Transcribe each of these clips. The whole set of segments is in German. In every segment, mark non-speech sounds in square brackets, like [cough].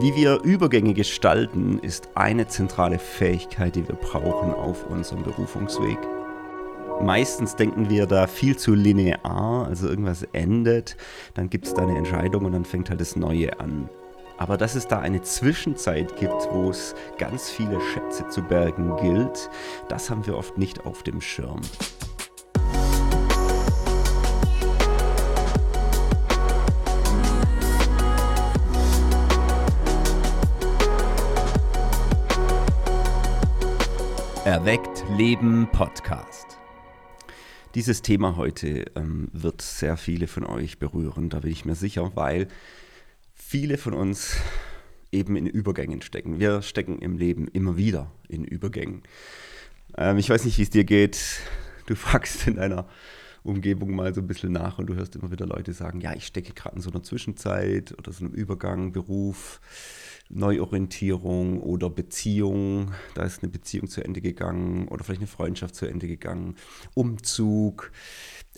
Wie wir Übergänge gestalten, ist eine zentrale Fähigkeit, die wir brauchen auf unserem Berufungsweg. Meistens denken wir da viel zu linear, also irgendwas endet, dann gibt es da eine Entscheidung und dann fängt halt das Neue an. Aber dass es da eine Zwischenzeit gibt, wo es ganz viele Schätze zu bergen gilt, das haben wir oft nicht auf dem Schirm. Erweckt Leben Podcast. Dieses Thema heute ähm, wird sehr viele von euch berühren, da bin ich mir sicher, weil viele von uns eben in Übergängen stecken. Wir stecken im Leben immer wieder in Übergängen. Ähm, ich weiß nicht, wie es dir geht. Du fragst in deiner Umgebung mal so ein bisschen nach und du hörst immer wieder Leute sagen, ja, ich stecke gerade in so einer Zwischenzeit oder so einem Übergang, Beruf, Neuorientierung oder Beziehung. Da ist eine Beziehung zu Ende gegangen oder vielleicht eine Freundschaft zu Ende gegangen, Umzug.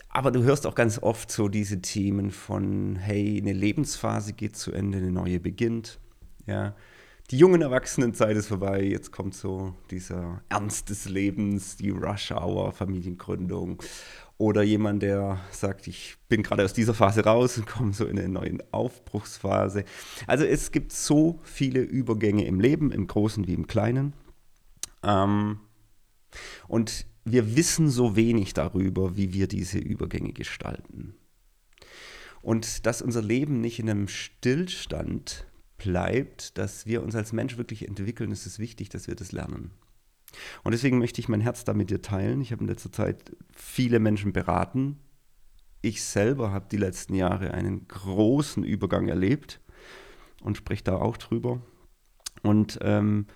Aber du hörst auch ganz oft so diese Themen von, hey, eine Lebensphase geht zu Ende, eine neue beginnt. Ja, die jungen Erwachsenenzeit ist vorbei, jetzt kommt so dieser Ernst des Lebens, die Rush Hour, Familiengründung. Oder jemand, der sagt, ich bin gerade aus dieser Phase raus und komme so in eine neue Aufbruchsphase. Also es gibt so viele Übergänge im Leben, im Großen wie im Kleinen. Ähm, und wir wissen so wenig darüber, wie wir diese Übergänge gestalten. Und dass unser Leben nicht in einem Stillstand bleibt, dass wir uns als Mensch wirklich entwickeln, ist es wichtig, dass wir das lernen. Und deswegen möchte ich mein Herz da mit dir teilen. Ich habe in letzter Zeit viele Menschen beraten. Ich selber habe die letzten Jahre einen großen Übergang erlebt und spreche da auch drüber. Und ähm,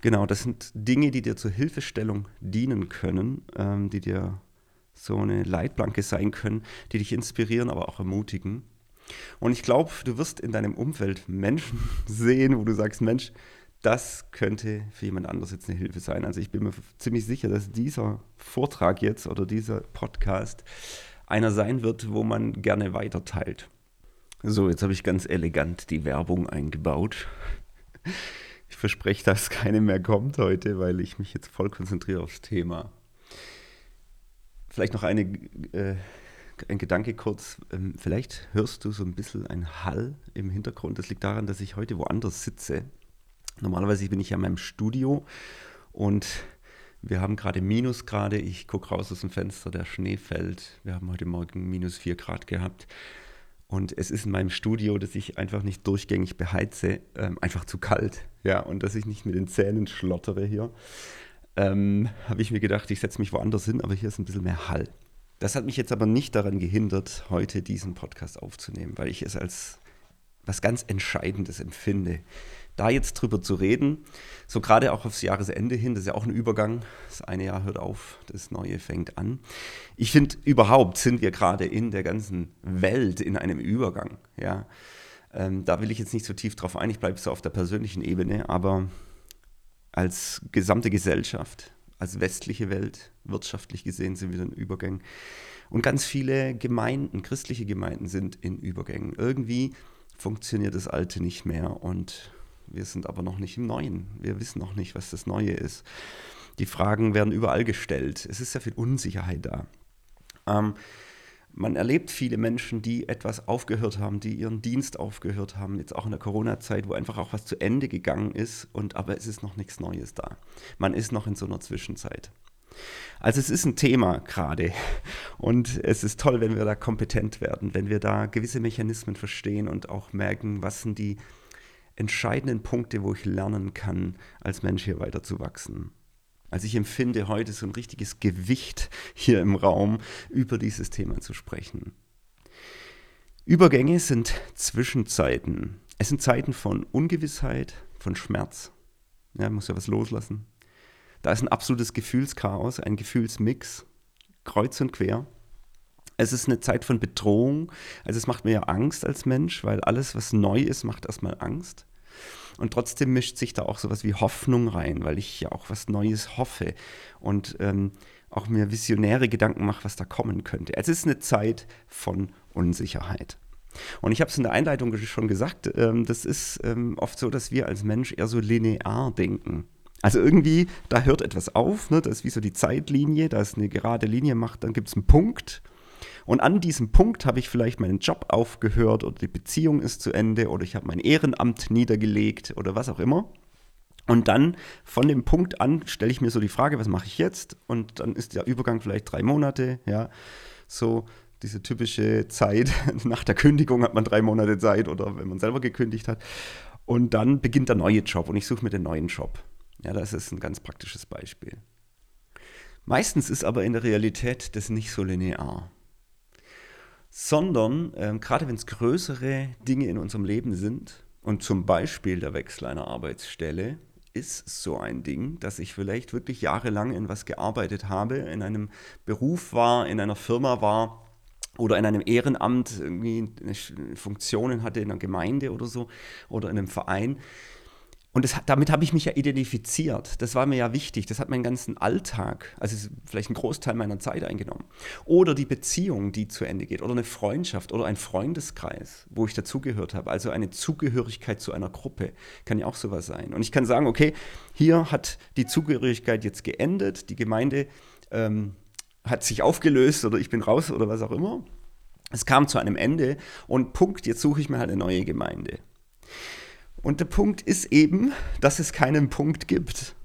genau, das sind Dinge, die dir zur Hilfestellung dienen können, ähm, die dir so eine Leitplanke sein können, die dich inspirieren, aber auch ermutigen. Und ich glaube, du wirst in deinem Umfeld Menschen [laughs] sehen, wo du sagst, Mensch, das könnte für jemand anderes jetzt eine Hilfe sein. Also ich bin mir ziemlich sicher, dass dieser Vortrag jetzt oder dieser Podcast einer sein wird, wo man gerne weiter teilt. So, jetzt habe ich ganz elegant die Werbung eingebaut. [laughs] Ich verspreche, dass keine mehr kommt heute, weil ich mich jetzt voll konzentriere aufs Thema. Vielleicht noch eine äh, ein Gedanke kurz. Ähm, vielleicht hörst du so ein bisschen ein Hall im Hintergrund. Das liegt daran, dass ich heute woanders sitze. Normalerweise bin ich ja in meinem Studio und wir haben gerade Minusgrade. Ich gucke raus aus dem Fenster, der Schnee fällt. Wir haben heute Morgen minus 4 Grad gehabt. Und es ist in meinem Studio, dass ich einfach nicht durchgängig beheize, ähm, einfach zu kalt. Ja, und dass ich nicht mit den Zähnen schlottere hier. Ähm, habe ich mir gedacht, ich setze mich woanders hin, aber hier ist ein bisschen mehr Hall. Das hat mich jetzt aber nicht daran gehindert, heute diesen Podcast aufzunehmen, weil ich es als was ganz Entscheidendes empfinde, da jetzt drüber zu reden, so gerade auch aufs Jahresende hin, das ist ja auch ein Übergang, das eine Jahr hört auf, das neue fängt an. Ich finde, überhaupt sind wir gerade in der ganzen Welt in einem Übergang, ja. Ähm, da will ich jetzt nicht so tief drauf ein, ich bleibe so auf der persönlichen Ebene, aber als gesamte Gesellschaft als westliche Welt, wirtschaftlich gesehen, sind wir in Übergängen. Und ganz viele Gemeinden, christliche Gemeinden sind in Übergängen. Irgendwie funktioniert das Alte nicht mehr und wir sind aber noch nicht im Neuen. Wir wissen noch nicht, was das Neue ist. Die Fragen werden überall gestellt. Es ist sehr viel Unsicherheit da. Ähm, man erlebt viele Menschen, die etwas aufgehört haben, die ihren Dienst aufgehört haben, jetzt auch in der Corona-Zeit, wo einfach auch was zu Ende gegangen ist und aber es ist noch nichts Neues da. Man ist noch in so einer Zwischenzeit. Also es ist ein Thema gerade und es ist toll, wenn wir da kompetent werden, wenn wir da gewisse Mechanismen verstehen und auch merken, was sind die entscheidenden Punkte, wo ich lernen kann, als Mensch hier weiter zu wachsen. Also ich empfinde heute so ein richtiges Gewicht hier im Raum, über dieses Thema zu sprechen. Übergänge sind Zwischenzeiten. Es sind Zeiten von Ungewissheit, von Schmerz. Ja, muss ja was loslassen. Da ist ein absolutes Gefühlschaos, ein Gefühlsmix, kreuz und quer. Es ist eine Zeit von Bedrohung. Also es macht mir ja Angst als Mensch, weil alles, was neu ist, macht erstmal Angst. Und trotzdem mischt sich da auch sowas wie Hoffnung rein, weil ich ja auch was Neues hoffe und ähm, auch mir visionäre Gedanken mache, was da kommen könnte. Es ist eine Zeit von Unsicherheit. Und ich habe es in der Einleitung schon gesagt, ähm, das ist ähm, oft so, dass wir als Mensch eher so linear denken. Also irgendwie, da hört etwas auf, ne? das ist wie so die Zeitlinie, da ist eine gerade Linie, macht, dann gibt es einen Punkt. Und an diesem Punkt habe ich vielleicht meinen Job aufgehört oder die Beziehung ist zu Ende oder ich habe mein Ehrenamt niedergelegt oder was auch immer. Und dann von dem Punkt an stelle ich mir so die Frage, was mache ich jetzt? Und dann ist der Übergang vielleicht drei Monate, ja, so diese typische Zeit. [laughs] Nach der Kündigung hat man drei Monate Zeit oder wenn man selber gekündigt hat. Und dann beginnt der neue Job und ich suche mir den neuen Job. Ja, das ist ein ganz praktisches Beispiel. Meistens ist aber in der Realität das nicht so linear. Sondern, ähm, gerade wenn es größere Dinge in unserem Leben sind, und zum Beispiel der Wechsel einer Arbeitsstelle, ist so ein Ding, dass ich vielleicht wirklich jahrelang in was gearbeitet habe, in einem Beruf war, in einer Firma war oder in einem Ehrenamt irgendwie Funktionen hatte in einer Gemeinde oder so oder in einem Verein und das, damit habe ich mich ja identifiziert. Das war mir ja wichtig. Das hat meinen ganzen Alltag, also vielleicht einen Großteil meiner Zeit eingenommen. Oder die Beziehung, die zu Ende geht. Oder eine Freundschaft oder ein Freundeskreis, wo ich dazugehört habe. Also eine Zugehörigkeit zu einer Gruppe kann ja auch sowas sein. Und ich kann sagen, okay, hier hat die Zugehörigkeit jetzt geendet. Die Gemeinde ähm, hat sich aufgelöst oder ich bin raus oder was auch immer. Es kam zu einem Ende und Punkt, jetzt suche ich mir halt eine neue Gemeinde. Und der Punkt ist eben, dass es keinen Punkt gibt.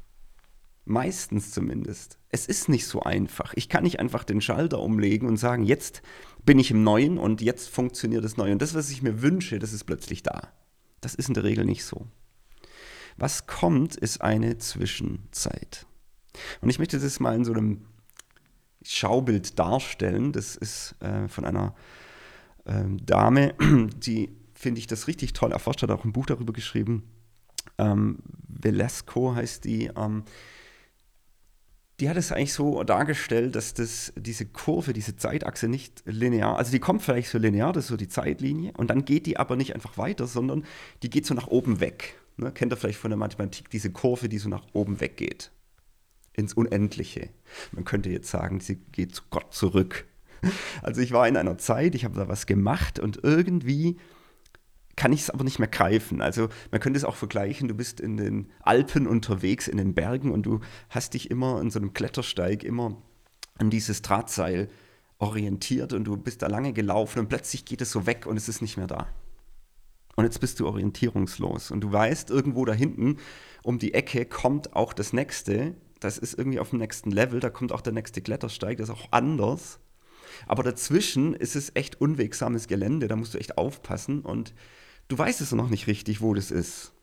Meistens zumindest. Es ist nicht so einfach. Ich kann nicht einfach den Schalter umlegen und sagen, jetzt bin ich im Neuen und jetzt funktioniert das Neue. Und das, was ich mir wünsche, das ist plötzlich da. Das ist in der Regel nicht so. Was kommt, ist eine Zwischenzeit. Und ich möchte das mal in so einem Schaubild darstellen. Das ist äh, von einer äh, Dame, die finde ich das richtig toll erforscht, hat auch ein Buch darüber geschrieben. Ähm, Velasco heißt die. Ähm, die hat es eigentlich so dargestellt, dass das, diese Kurve, diese Zeitachse nicht linear, also die kommt vielleicht so linear, das ist so die Zeitlinie, und dann geht die aber nicht einfach weiter, sondern die geht so nach oben weg. Ne? Kennt ihr vielleicht von der Mathematik diese Kurve, die so nach oben weg geht? Ins Unendliche. Man könnte jetzt sagen, sie geht zu Gott zurück. [laughs] Also ich war in einer Zeit, ich habe da was gemacht und irgendwie kann ich es aber nicht mehr greifen. Also man könnte es auch vergleichen, du bist in den Alpen unterwegs, in den Bergen und du hast dich immer in so einem Klettersteig immer an dieses Drahtseil orientiert und du bist da lange gelaufen und plötzlich geht es so weg und es ist nicht mehr da. Und jetzt bist du orientierungslos und du weißt, irgendwo da hinten um die Ecke kommt auch das nächste, das ist irgendwie auf dem nächsten Level, da kommt auch der nächste Klettersteig, das ist auch anders. Aber dazwischen ist es echt unwegsames Gelände, da musst du echt aufpassen und du weißt es noch nicht richtig, wo das ist.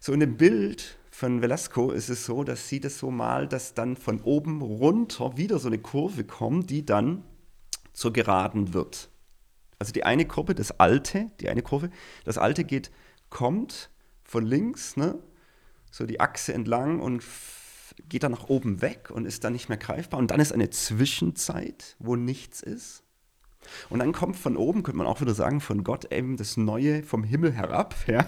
So in dem Bild von Velasco ist es so, dass sie das so malt, dass dann von oben runter wieder so eine Kurve kommt, die dann zur Geraden wird. Also die eine Kurve, das alte, die eine Kurve, das alte geht, kommt von links, ne, so die Achse entlang und geht dann nach oben weg und ist dann nicht mehr greifbar. Und dann ist eine Zwischenzeit, wo nichts ist. Und dann kommt von oben, könnte man auch wieder sagen, von Gott eben das Neue vom Himmel herab. [laughs] Ja?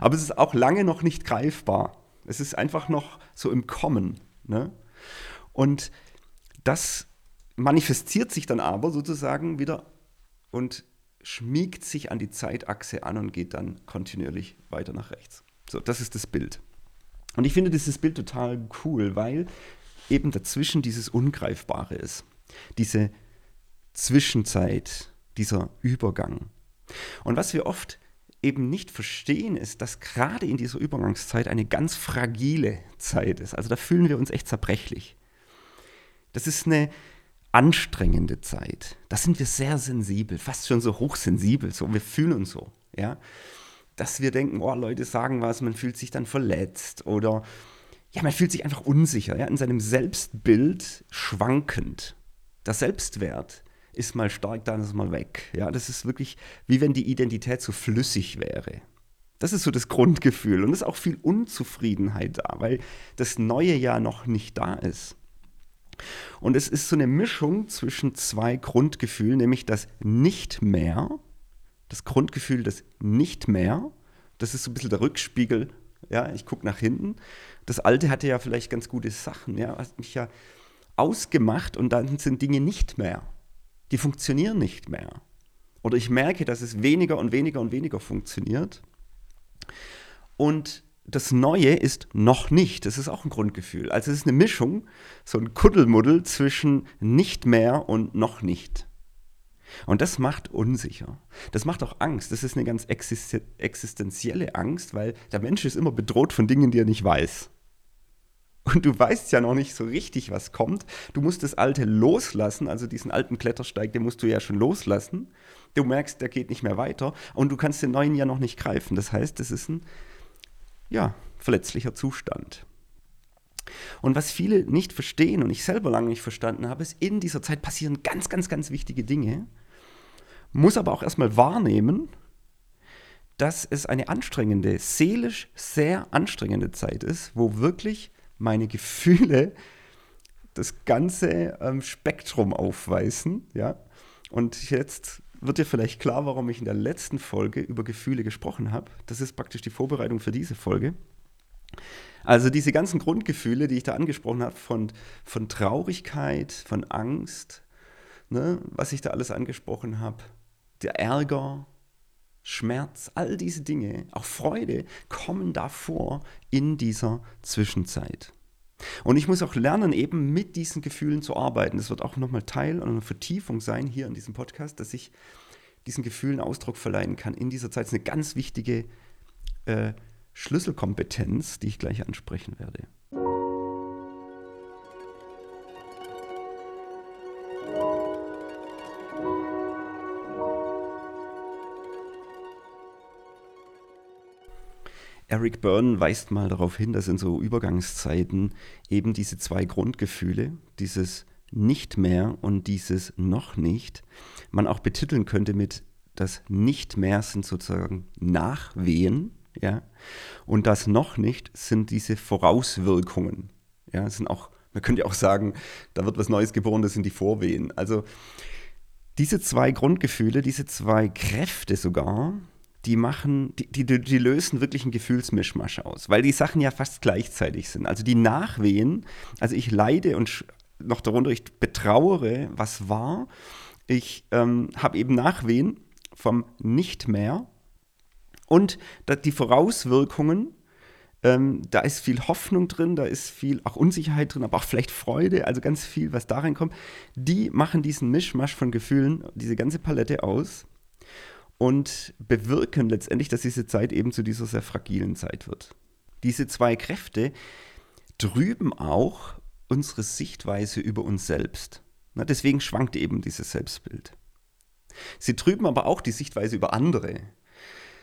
Aber es ist auch lange noch nicht greifbar. Es ist einfach noch so im Kommen. Ne? Und das manifestiert sich dann aber sozusagen wieder und schmiegt sich an die Zeitachse an und geht dann kontinuierlich weiter nach rechts. So, das ist das Bild. Und ich finde dieses Bild total cool, weil eben dazwischen dieses Ungreifbare ist. Diese Zwischenzeit, dieser Übergang. Und was wir oft eben nicht verstehen, ist, dass gerade in dieser Übergangszeit eine ganz fragile Zeit ist. Also da fühlen wir uns echt zerbrechlich. Das ist eine anstrengende Zeit. Da sind wir sehr sensibel, fast schon so hochsensibel, so wir fühlen uns so, ja, dass wir denken, oh, Leute sagen was, man fühlt sich dann verletzt oder ja, man fühlt sich einfach unsicher, ja, in seinem Selbstbild schwankend. Der Selbstwert ist mal stark, dann ist mal weg. Ja, das ist wirklich wie wenn die Identität so flüssig wäre. Das ist so das Grundgefühl und es ist auch viel Unzufriedenheit da, weil das Neue ja noch nicht da ist. Und es ist so eine Mischung zwischen zwei Grundgefühlen, nämlich das Nicht mehr, das Grundgefühl des Nicht mehr, das ist so ein bisschen der Rückspiegel, ja, ich gucke nach hinten. Das Alte hatte ja vielleicht ganz gute Sachen, ja, hat mich ja ausgemacht und dann sind Dinge nicht mehr die funktionieren nicht mehr. Oder ich merke, dass es weniger und weniger und weniger funktioniert. Und das Neue ist noch nicht. Das ist auch ein Grundgefühl. Also es ist eine Mischung, so ein Kuddelmuddel zwischen nicht mehr und noch nicht. Und das macht unsicher. Das macht auch Angst. Das ist eine ganz existenzielle Angst, weil der Mensch ist immer bedroht von Dingen, die er nicht weiß. Und du weißt ja noch nicht so richtig, was kommt. Du musst das Alte loslassen, also diesen alten Klettersteig, den musst du ja schon loslassen. Du merkst, der geht nicht mehr weiter und du kannst den neuen ja noch nicht greifen. Das heißt, es ist ein ja, verletzlicher Zustand. Und was viele nicht verstehen und ich selber lange nicht verstanden habe, ist, in dieser Zeit passieren ganz, ganz, ganz wichtige Dinge, muss aber auch erstmal wahrnehmen, dass es eine anstrengende, seelisch sehr anstrengende Zeit ist, wo wirklich meine Gefühle das ganze ähm, Spektrum aufweisen, ja. Und jetzt wird dir vielleicht klar, warum ich in der letzten Folge über Gefühle gesprochen habe. Das ist praktisch die Vorbereitung für diese Folge. Also diese ganzen Grundgefühle, die ich da angesprochen habe, von, von Traurigkeit, von Angst, ne, was ich da alles angesprochen habe, der Ärger, Schmerz, all diese Dinge, auch Freude, kommen davor in dieser Zwischenzeit. Und ich muss auch lernen, eben mit diesen Gefühlen zu arbeiten. Das wird auch nochmal Teil einer Vertiefung sein hier in diesem Podcast, dass ich diesen Gefühlen Ausdruck verleihen kann. In dieser Zeit ist eine ganz wichtige äh, Schlüsselkompetenz, die ich gleich ansprechen werde. Eric Byrne weist mal darauf hin, dass in so Übergangszeiten eben diese zwei Grundgefühle, dieses nicht mehr und dieses noch nicht, man auch betiteln könnte mit das nicht mehr sind sozusagen Nachwehen, ja, und das noch nicht sind diese Vorauswirkungen. Ja, sind auch, man könnte auch sagen, da wird was Neues geboren, das sind die Vorwehen. Also diese zwei Grundgefühle, diese zwei Kräfte sogar, die machen, die, die, die, lösen wirklich einen Gefühlsmischmasch aus, weil die Sachen ja fast gleichzeitig sind. Also die Nachwehen, also ich leide und noch darunter, ich betrauere, was war. Ich ähm, habe eben Nachwehen vom Nicht mehr und die Vorauswirkungen, ähm, da ist viel Hoffnung drin, da ist viel auch Unsicherheit drin, aber auch vielleicht Freude, also ganz viel, was da reinkommt. Die machen diesen Mischmasch von Gefühlen, diese ganze Palette aus und bewirken letztendlich, dass diese Zeit eben zu dieser sehr fragilen Zeit wird. Diese zwei Kräfte trüben auch unsere Sichtweise über uns selbst. Na, deswegen schwankt eben dieses Selbstbild. Sie trüben aber auch die Sichtweise über andere.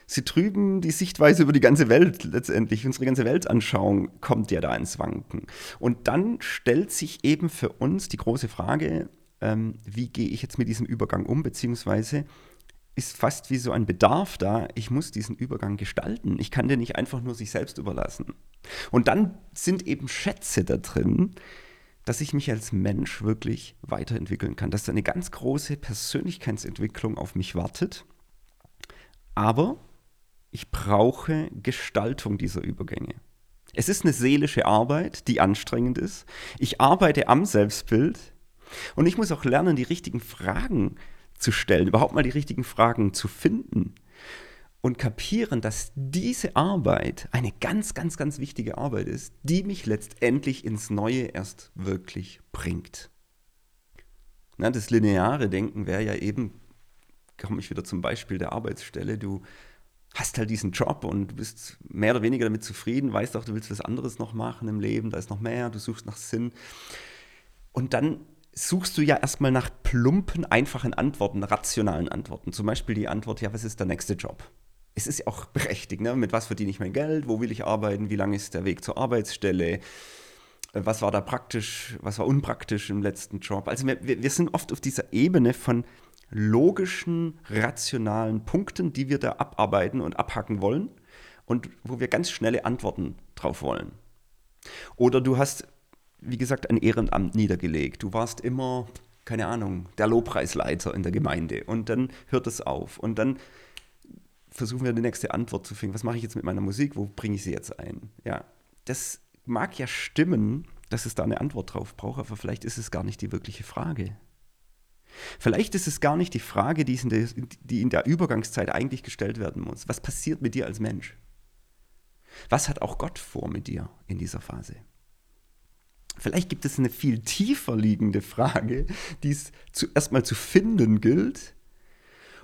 Sie trüben die Sichtweise über die ganze Welt letztendlich. Unsere ganze Weltanschauung kommt ja da ins Wanken. Und dann stellt sich eben für uns die große Frage, ähm, wie gehe ich jetzt mit diesem Übergang um, beziehungsweise ist fast wie so ein Bedarf da, ich muss diesen Übergang gestalten. Ich kann den nicht einfach nur sich selbst überlassen. Und dann sind eben Schätze da drin, dass ich mich als Mensch wirklich weiterentwickeln kann, dass da eine ganz große Persönlichkeitsentwicklung auf mich wartet. Aber ich brauche Gestaltung dieser Übergänge. Es ist eine seelische Arbeit, die anstrengend ist. Ich arbeite am Selbstbild und ich muss auch lernen, die richtigen Fragen zu zu stellen, überhaupt mal die richtigen Fragen zu finden und kapieren, dass diese Arbeit eine ganz, ganz, ganz wichtige Arbeit ist, die mich letztendlich ins Neue erst wirklich bringt. Na, das lineare Denken wäre ja eben, komme ich wieder zum Beispiel der Arbeitsstelle, du hast halt diesen Job und du bist mehr oder weniger damit zufrieden, weißt auch, du willst was anderes noch machen im Leben, da ist noch mehr, du suchst nach Sinn. Und dann suchst du ja erstmal nach plumpen, einfachen Antworten, rationalen Antworten. Zum Beispiel die Antwort, ja, was ist der nächste Job? Es ist ja auch berechtigt, ne? mit was verdiene ich mein Geld, wo will ich arbeiten, wie lang ist der Weg zur Arbeitsstelle, äh, was war da praktisch, was war unpraktisch im letzten Job. Also wir, wir sind oft auf dieser Ebene von logischen, rationalen Punkten, die wir da abarbeiten und abhacken wollen und wo wir ganz schnelle Antworten drauf wollen. Oder du hast wie gesagt, ein Ehrenamt niedergelegt. Du warst immer, keine Ahnung, der Lobpreisleiter in der Gemeinde. Und dann hört es auf. Und dann versuchen wir die nächste Antwort zu finden. Was mache ich jetzt mit meiner Musik? Wo bringe ich sie jetzt ein? Ja, das mag ja stimmen, dass es da eine Antwort drauf braucht, aber vielleicht ist es gar nicht die wirkliche Frage. Vielleicht ist es gar nicht die Frage, die in, der, die in der Übergangszeit eigentlich gestellt werden muss. Was passiert mit dir als Mensch? Was hat auch Gott vor mit dir in dieser Phase? Vielleicht gibt es eine viel tiefer liegende Frage, die es zuerst mal zu finden gilt.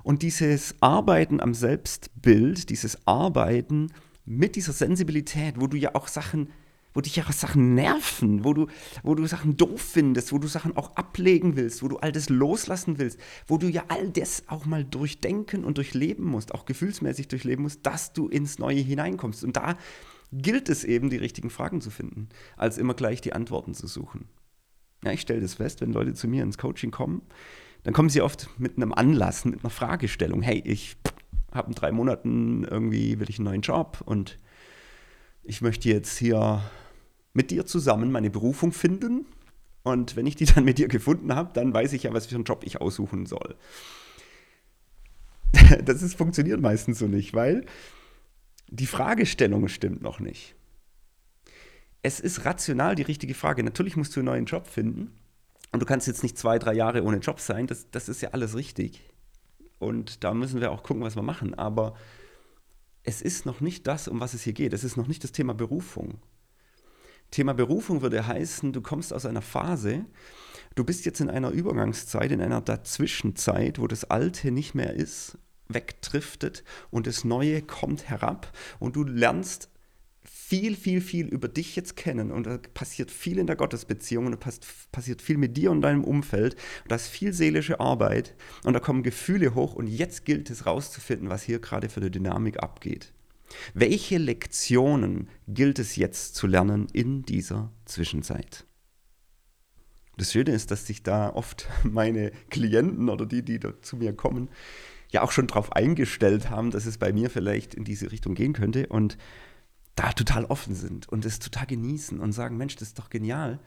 Und dieses Arbeiten am Selbstbild, dieses Arbeiten mit dieser Sensibilität, wo du ja auch Sachen wo dich ja Sachen nerven, wo du, wo du Sachen doof findest, wo du Sachen auch ablegen willst, wo du all das loslassen willst, wo du ja all das auch mal durchdenken und durchleben musst, auch gefühlsmäßig durchleben musst, dass du ins Neue hineinkommst. Und da gilt es eben, die richtigen Fragen zu finden, als immer gleich die Antworten zu suchen. Ja, ich stelle das fest, wenn Leute zu mir ins Coaching kommen, dann kommen sie oft mit einem Anlass, mit einer Fragestellung. Hey, ich habe in drei Monaten irgendwie, will ich einen neuen Job und ich möchte jetzt hier mit dir zusammen meine Berufung finden. Und wenn ich die dann mit dir gefunden habe, dann weiß ich ja, was für einen Job ich aussuchen soll. [laughs] Das ist, funktioniert meistens so nicht, weil die Fragestellung stimmt noch nicht. Es ist rational die richtige Frage. Natürlich musst du einen neuen Job finden. Und du kannst jetzt nicht zwei, drei Jahre ohne Job sein. Das, das ist ja alles richtig. Und da müssen wir auch gucken, was wir machen. Aber es ist noch nicht das, um was es hier geht. Es ist noch nicht das Thema Berufung. Thema Berufung würde heißen, du kommst aus einer Phase, du bist jetzt in einer Übergangszeit, in einer Dazwischenzeit, wo das Alte nicht mehr ist, wegdriftet und das Neue kommt herab und du lernst viel, viel, viel über dich jetzt kennen und da passiert viel in der Gottesbeziehung und da passiert viel mit dir und deinem Umfeld und da ist viel seelische Arbeit und da kommen Gefühle hoch und jetzt gilt es rauszufinden, was hier gerade für eine Dynamik abgeht. Welche Lektionen gilt es jetzt zu lernen in dieser Zwischenzeit? Das Schöne ist, dass sich da oft [laughs] meine Klienten oder die, die zu mir kommen, ja auch schon darauf eingestellt haben, dass es bei mir vielleicht in diese Richtung gehen könnte und da total offen sind und es total genießen und sagen, Mensch, das ist doch genial.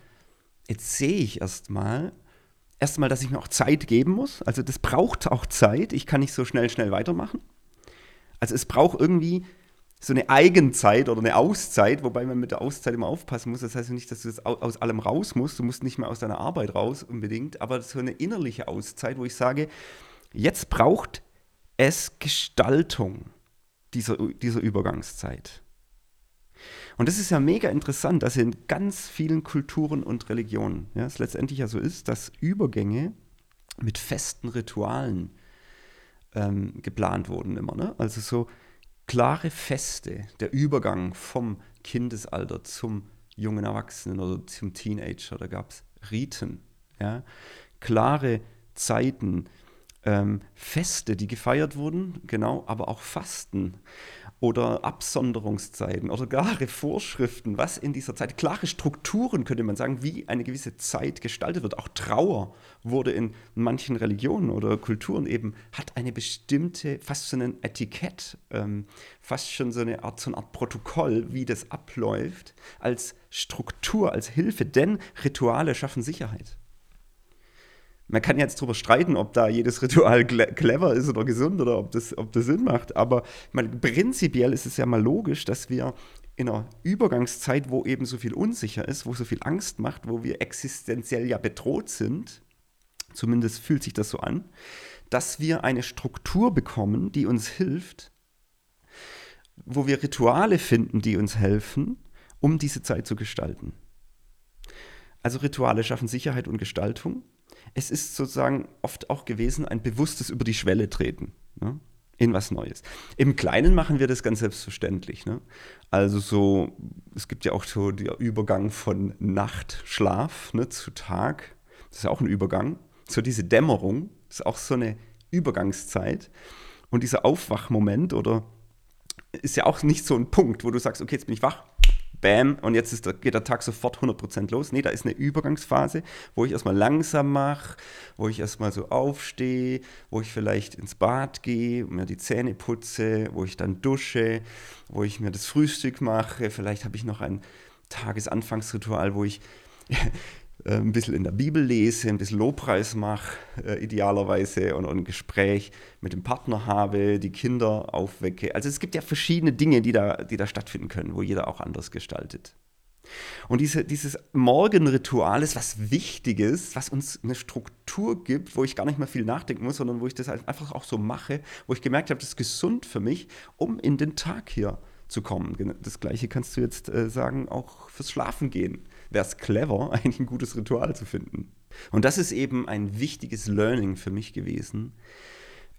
Jetzt sehe ich erstmal, erstmal, dass ich mir auch Zeit geben muss. Also das braucht auch Zeit. Ich kann nicht so schnell, schnell weitermachen. Also es braucht irgendwie so eine Eigenzeit oder eine Auszeit, wobei man mit der Auszeit immer aufpassen muss. Das heißt nicht, dass du das aus allem raus musst. Du musst nicht mehr aus deiner Arbeit raus unbedingt, aber so eine innerliche Auszeit, wo ich sage, jetzt braucht es Gestaltung dieser, dieser Übergangszeit. Und das ist ja mega interessant, dass in ganz vielen Kulturen und Religionen ja, es letztendlich ja so ist, dass Übergänge mit festen Ritualen ähm, geplant wurden immer. Ne? Also so klare Feste, der Übergang vom Kindesalter zum jungen Erwachsenen oder zum Teenager, da gab es Riten, ja? klare Zeiten, ähm, Feste, die gefeiert wurden, genau, aber auch Fasten oder Absonderungszeiten oder klare Vorschriften, was in dieser Zeit, klare Strukturen könnte man sagen, wie eine gewisse Zeit gestaltet wird. Auch Trauer wurde in manchen Religionen oder Kulturen eben, hat eine bestimmte, fast so ein Etikett, ähm, fast schon so eine Art, so eine Art Protokoll, wie das abläuft, als Struktur, als Hilfe, denn Rituale schaffen Sicherheit. Man kann jetzt darüber streiten, ob da jedes Ritual clever ist oder gesund oder ob das, ob das Sinn macht. Aber meine, prinzipiell ist es ja mal logisch, dass wir in einer Übergangszeit, wo eben so viel unsicher ist, wo so viel Angst macht, wo wir existenziell ja bedroht sind, zumindest fühlt sich das so an, dass wir eine Struktur bekommen, die uns hilft, wo wir Rituale finden, die uns helfen, um diese Zeit zu gestalten. Also Rituale schaffen Sicherheit und Gestaltung es ist sozusagen oft auch gewesen ein bewusstes über die Schwelle treten. Ne? in was Neues. Im Kleinen machen wir das ganz selbstverständlich. Ne? Also so, es gibt ja auch so der Übergang von Nacht, Schlaf ne, zu Tag. Das ist auch ein Übergang. So diese Dämmerung ist auch so eine Übergangszeit. Und dieser Aufwachmoment oder ist ja auch nicht so ein Punkt, wo du sagst, okay, jetzt bin ich wach, bam, und jetzt der, geht der Tag sofort 100% los. Nee, da ist eine Übergangsphase, wo ich erstmal langsam mache, wo ich erstmal so aufstehe, wo ich vielleicht ins Bad gehe, mir die Zähne putze, wo ich dann dusche, wo ich mir das Frühstück mache. Vielleicht habe ich noch ein Tagesanfangsritual, wo ich ein bisschen in der Bibel lese, ein bisschen Lobpreis mache, äh, idealerweise, und, und, ein Gespräch mit dem Partner habe, die Kinder aufwecke. Also es gibt ja verschiedene Dinge, die da, die da stattfinden können, wo jeder auch anders gestaltet. Und diese, dieses Morgenritual ist was Wichtiges, was uns eine Struktur gibt, wo ich gar nicht mehr viel nachdenken muss, sondern wo ich das halt einfach auch so mache, wo ich gemerkt habe, das ist gesund für mich, um in den Tag hier zu kommen. Das gleiche kannst du jetzt äh, sagen, auch fürs Schlafen gehen. Wäre es clever, [laughs] ein gutes Ritual zu finden. Und das ist eben ein wichtiges Learning für mich gewesen.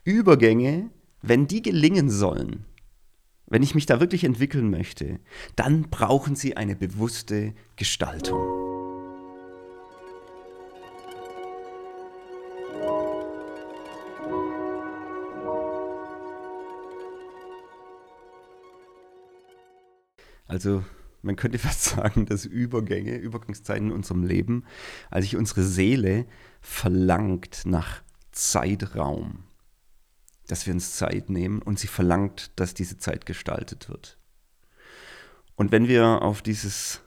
Übergänge, wenn die gelingen sollen, wenn ich mich da wirklich entwickeln möchte, dann brauchen sie eine bewusste Gestaltung. Also man könnte [laughs] fast sagen, dass Übergänge, Übergangszeiten in unserem Leben, als sich unsere Seele verlangt nach Zeitraum dass wir uns Zeit nehmen und sie verlangt, dass diese Zeit gestaltet wird. Und wenn wir auf dieses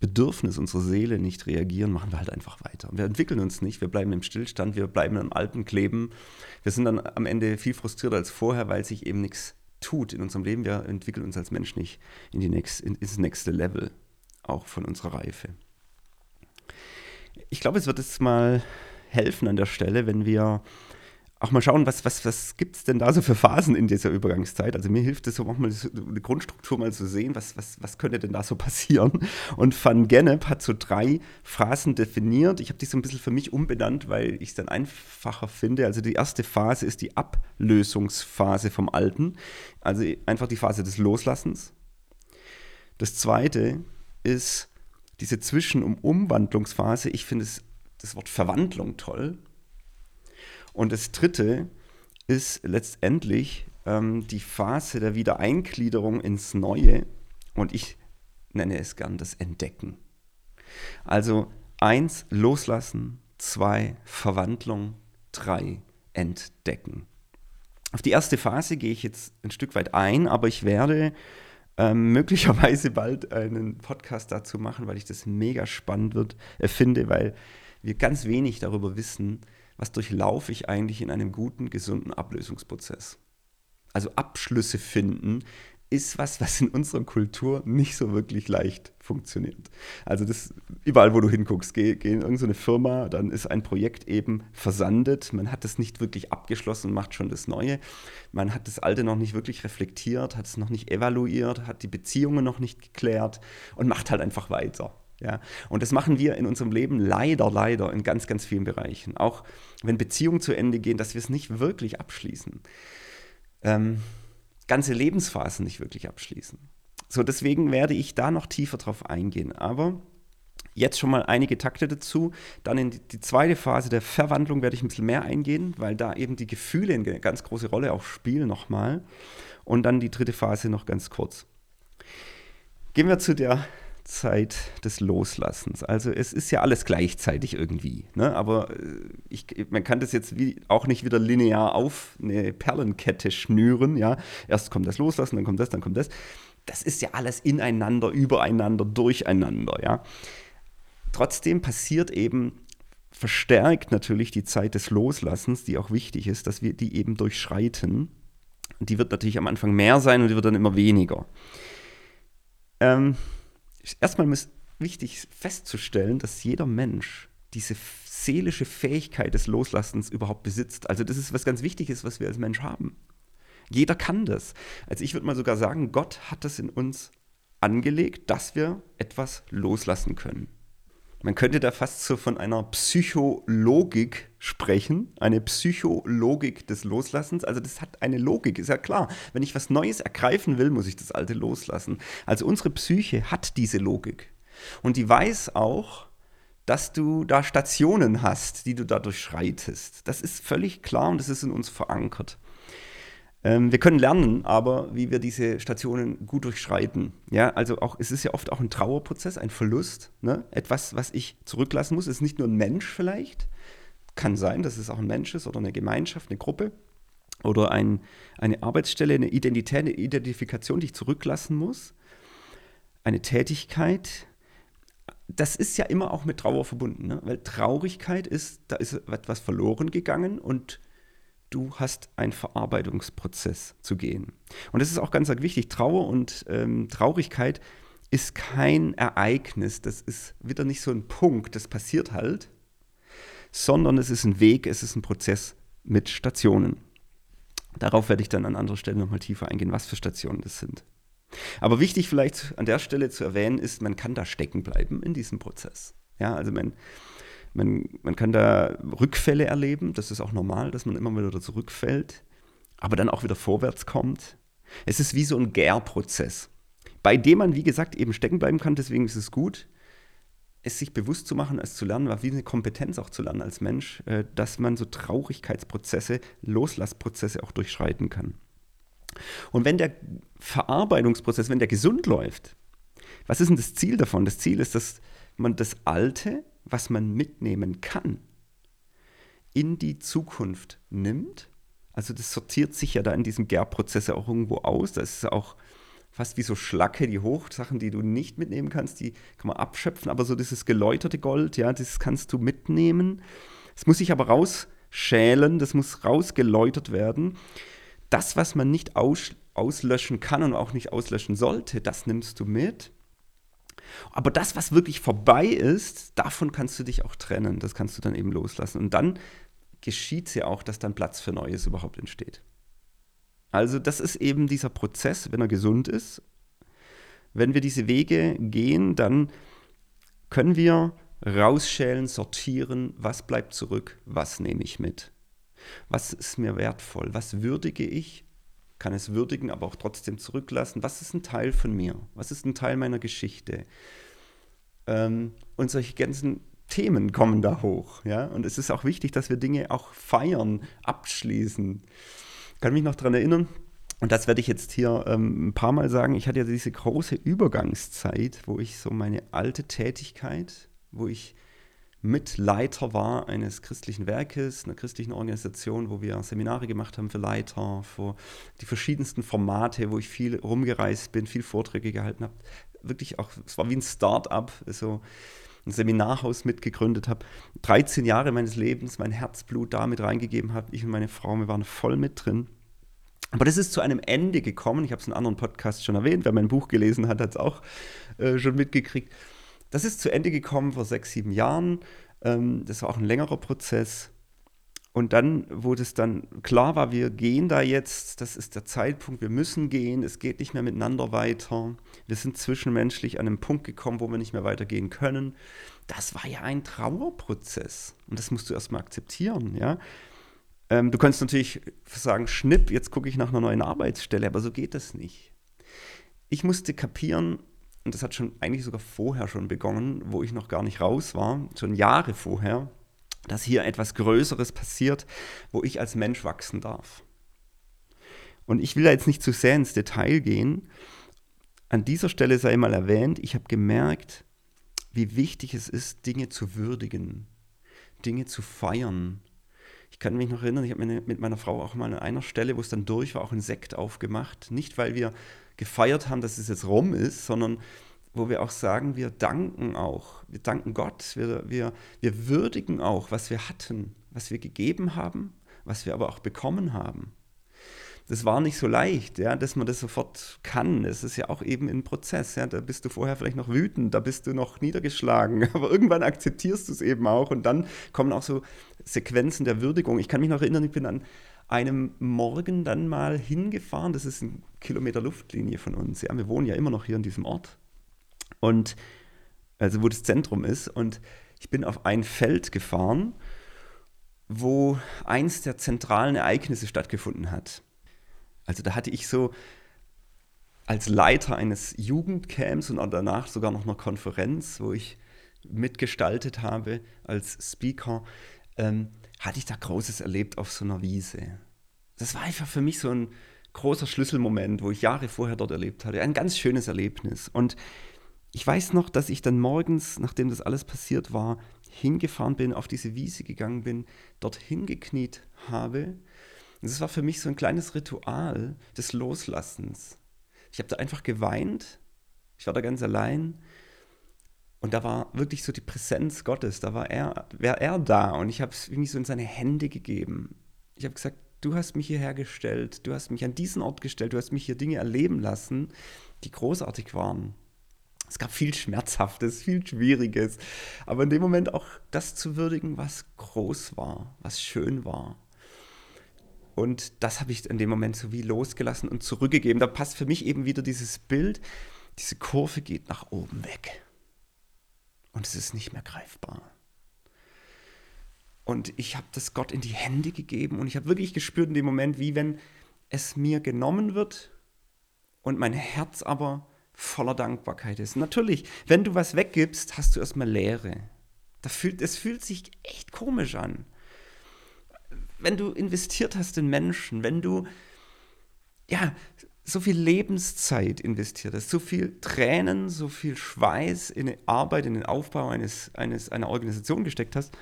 Bedürfnis unserer Seele nicht reagieren, machen wir halt einfach weiter. Wir entwickeln uns nicht, wir bleiben im Stillstand, wir bleiben am Alten kleben. Wir sind dann am Ende viel frustrierter als vorher, weil sich eben nichts tut in unserem Leben. Wir entwickeln uns als Mensch nicht in die next, in, ins nächste Level, auch von unserer Reife. Ich glaube, es wird jetzt mal helfen an der Stelle, wenn wir auch mal schauen, was, was, was gibt es denn da so für Phasen in dieser Übergangszeit? Also mir hilft es, um auch eine Grundstruktur mal zu sehen, was, was, was könnte denn da so [laughs] passieren? Und Van Gennep hat so drei Phasen definiert. Ich habe die so ein bisschen für mich umbenannt, weil ich es dann einfacher finde. Also die erste Phase ist die Ablösungsphase vom Alten, also einfach die Phase des Loslassens. Das zweite ist diese Zwischen- und Umwandlungsphase. Ich finde das Wort Verwandlung toll und das dritte ist letztendlich ähm, die Phase der Wiedereingliederung ins Neue. Und ich nenne es gern das Entdecken. Also eins, loslassen, zwei, Verwandlung, drei, entdecken. Auf die erste Phase gehe ich jetzt ein Stück weit ein, aber ich werde ähm, [laughs] möglicherweise bald einen Podcast dazu machen, weil ich das mega spannend wird, äh, finde, weil wir ganz wenig darüber wissen, was durchlaufe ich eigentlich in einem guten, gesunden Ablösungsprozess. Also Abschlüsse finden ist was, was in unserer Kultur nicht so wirklich leicht funktioniert. Also das, überall, wo du hinguckst, geh, geh in irgendeine Firma, dann ist ein Projekt eben versandet, man hat es nicht wirklich abgeschlossen macht schon das Neue. Man hat das Alte noch nicht wirklich reflektiert, hat es noch nicht evaluiert, hat die Beziehungen noch nicht geklärt und macht halt einfach weiter. Ja, und das machen wir in unserem Leben leider, leider in ganz, ganz vielen Bereichen. Auch wenn Beziehungen zu Ende gehen, dass wir es nicht wirklich abschließen. Ähm, ganze Lebensphasen nicht wirklich abschließen. So, deswegen werde ich da noch tiefer drauf eingehen. Aber jetzt schon mal einige Takte dazu. Dann in die, zweite Phase der Verwandlung werde ich ein bisschen mehr eingehen, weil da eben die Gefühle eine ganz große Rolle auch spielen nochmal. Und dann die dritte Phase noch ganz kurz. Gehen wir zu der Zeit des Loslassens. Also es ist ja alles gleichzeitig irgendwie. Ne? Aber äh, ich, man kann das jetzt wie, auch nicht wieder linear auf eine Perlenkette schnüren. Ja? Erst kommt das Loslassen, dann kommt das, dann kommt das. Das ist ja alles ineinander, übereinander, durcheinander. Ja? Trotzdem passiert eben verstärkt natürlich die Zeit des Loslassens, die auch wichtig ist, dass wir die eben durchschreiten. Die wird natürlich am Anfang mehr sein und die wird dann immer weniger. Ähm, erstmal ist wichtig festzustellen, dass jeder Mensch diese seelische Fähigkeit des Loslassens überhaupt besitzt. Also das ist was ganz Wichtiges, was wir als Mensch haben. Jeder kann das. Also ich würde mal sogar sagen, Gott hat das in uns angelegt, dass wir etwas loslassen können. Man könnte da fast so von einer Psychologik sprechen, eine Psychologik des Loslassens. Also das hat eine Logik, ist ja klar. Wenn ich was Neues ergreifen will, muss ich das Alte loslassen. Also unsere Psyche hat diese Logik. Und die weiß auch, dass du da Stationen hast, die du da durchschreitest. Das ist völlig klar und das ist in uns verankert. Ähm, wir können lernen, aber wie wir diese Stationen gut durchschreiten. Ja, also auch, es ist ja oft auch ein Trauerprozess, ein Verlust, ne? etwas, was ich zurücklassen muss. Es ist nicht nur ein Mensch vielleicht, kann sein, dass es auch ein Mensch ist oder eine Gemeinschaft, eine Gruppe oder ein, eine Arbeitsstelle, eine Identität, eine Identifikation, die ich zurücklassen muss, eine Tätigkeit. Das ist ja immer auch mit Trauer verbunden, ne? weil Traurigkeit ist, da ist etwas verloren gegangen und du hast einen Verarbeitungsprozess zu gehen. Und das ist auch ganz wichtig. Trauer und ähm, Traurigkeit ist kein Ereignis, das ist wieder nicht so ein Punkt, das passiert halt, sondern es ist ein Weg, es ist ein Prozess mit Stationen. Darauf werde ich dann an anderer Stelle nochmal tiefer eingehen, was für Stationen das sind. Aber wichtig vielleicht an der Stelle zu erwähnen ist, man kann da stecken bleiben in diesem Prozess. Ja, also man, man, man kann da Rückfälle erleben, das ist auch normal, dass man immer wieder zurückfällt, aber dann auch wieder vorwärts kommt. Es ist wie so ein Gärprozess, bei dem man, wie gesagt, eben stecken bleiben kann, deswegen ist es gut, es sich bewusst zu machen, es zu lernen, war wie eine Kompetenz auch zu lernen als Mensch, äh, dass man so Traurigkeitsprozesse, Loslassprozesse auch durchschreiten kann. Und wenn der Verarbeitungsprozess, wenn der gesund läuft, was ist denn das Ziel davon? Das Ziel ist, dass man das Alte, was man mitnehmen kann, in die Zukunft nimmt. Also das sortiert sich ja da in diesem Gärprozess auch irgendwo aus. Das ist auch fast wie so Schlacke, die Hochsachen, die du nicht mitnehmen kannst, die kann man abschöpfen, aber so dieses geläuterte Gold, ja, das kannst du mitnehmen. Es muss sich aber rausschälen, das muss rausgeläutert werden. Das, was man nicht aus, auslöschen kann und auch nicht auslöschen sollte, das nimmst du mit. Aber das, was wirklich vorbei ist, davon kannst du dich auch trennen. Das kannst du dann eben loslassen. Und dann geschieht es ja auch, dass dann Platz für Neues überhaupt entsteht. Also das ist eben dieser Prozess, wenn er gesund ist. Wenn wir diese Wege gehen, dann können wir rausschälen, sortieren, was bleibt zurück, was nehme ich mit. Was ist mir wertvoll, was würdige ich, kann es würdigen, aber auch trotzdem zurücklassen. Was ist ein Teil von mir? Was ist ein Teil meiner Geschichte? Ähm, und solche ganzen Themen kommen da hoch. Ja? Und es ist auch wichtig, dass wir Dinge auch feiern, abschließen kann mich noch daran erinnern, und das werde ich jetzt hier ähm, ein paar Mal sagen, ich hatte ja diese große Übergangszeit, wo ich so meine alte Tätigkeit, wo ich Mitleiter war eines christlichen Werkes, einer christlichen Organisation, wo wir Seminare gemacht haben für Leiter, für die verschiedensten Formate, wo ich viel rumgereist bin, viel Vorträge gehalten habe. Wirklich auch, es war wie ein Start-up, so ein Seminarhaus mitgegründet habe. 13 Jahre meines Lebens, mein Herzblut da mit reingegeben habe. Ich und meine Frau, wir waren voll mit drin. Aber das ist zu einem Ende gekommen. Ich habe es in anderen Podcasts schon erwähnt. Wer mein Buch gelesen hat, hat es auch äh, schon mitgekriegt. Das ist zu Ende gekommen vor sechs, sieben Jahren. Ähm, das war auch ein längerer Prozess. Und dann, wo das dann klar war, wir gehen da jetzt, das ist der Zeitpunkt, wir müssen gehen, es geht nicht mehr miteinander weiter. Wir sind zwischenmenschlich an einem Punkt gekommen, wo wir nicht mehr weitergehen können. Das war ja ein Trauerprozess. Und das musst du erstmal akzeptieren, ja. Ähm, du kannst natürlich sagen, schnipp, jetzt gucke ich nach einer neuen Arbeitsstelle, aber so geht das nicht. Ich musste kapieren, und das hat schon eigentlich sogar vorher schon begonnen, wo ich noch gar nicht raus war, schon Jahre vorher, dass hier etwas Größeres passiert, wo ich als Mensch wachsen darf. Und ich will da jetzt nicht zu sehr ins Detail gehen. An dieser Stelle sei mal erwähnt, ich habe gemerkt, wie wichtig es ist, Dinge zu würdigen, Dinge zu feiern, ich kann mich noch erinnern, ich habe mit meiner Frau auch mal an einer Stelle, wo es dann durch war, auch ein Sekt aufgemacht. Nicht, weil wir gefeiert haben, dass es jetzt rum ist, sondern wo wir auch sagen, wir danken auch. Wir danken Gott. Wir, wir, wir würdigen auch, was wir hatten, was wir gegeben haben, was wir aber auch bekommen haben das war nicht so leicht, ja, dass man das sofort kann. Es ist ja auch eben ein Prozess. Ja. Da bist du vorher vielleicht noch wütend, da bist du noch niedergeschlagen, [laughs] aber irgendwann akzeptierst du es eben auch und dann kommen auch so Sequenzen der Würdigung. Ich kann mich noch erinnern, ich bin an einem Morgen dann mal hingefahren, das ist ein Kilometer Luftlinie von uns. Ja. Wir wohnen ja immer noch hier in diesem Ort. Und also wo das Zentrum ist. Und ich bin auf ein Feld gefahren, wo eins der zentralen Ereignisse stattgefunden hat. Also da hatte ich so als Leiter eines Jugendcamps und danach sogar noch einer Konferenz, wo ich mitgestaltet habe als Speaker, ähm, hatte ich da Großes erlebt auf so einer Wiese. Das war einfach für mich so ein großer Schlüsselmoment, wo ich Jahre vorher dort erlebt hatte. Ein ganz schönes Erlebnis. Und ich weiß noch, dass ich dann morgens, nachdem das alles passiert war, hingefahren bin, auf diese Wiese gegangen bin, dort hingekniet habe und das war für mich so ein kleines Ritual des Loslassens. Ich habe da einfach geweint. Ich war da ganz allein. Und da war wirklich so die Präsenz Gottes. Da war er, war er da. Und ich habe es irgendwie so in seine Hände gegeben. Ich habe gesagt, du hast mich hierher gestellt. Du hast mich an diesen Ort gestellt. Du hast mich hier Dinge erleben lassen, die großartig waren. Es gab viel Schmerzhaftes, viel Schwieriges. Aber in dem Moment auch das zu würdigen, was groß war, was schön war. Und das habe ich in dem Moment so wie losgelassen und zurückgegeben. Da passt für mich eben wieder dieses Bild, diese Kurve geht nach oben weg. Und es ist nicht mehr greifbar. Und ich habe das Gott in die Hände gegeben und ich habe wirklich gespürt in dem Moment, wie wenn es mir genommen wird und mein Herz aber voller Dankbarkeit ist. Natürlich, wenn du was weggibst, hast du erstmal Leere. Das fühlt, es fühlt sich echt komisch an. Wenn du investiert hast in Menschen, wenn du ja, so viel Lebenszeit investiert hast, so viel Tränen, so viel Schweiß in die Arbeit, in den Aufbau eines, eines, einer Organisation gesteckt hast,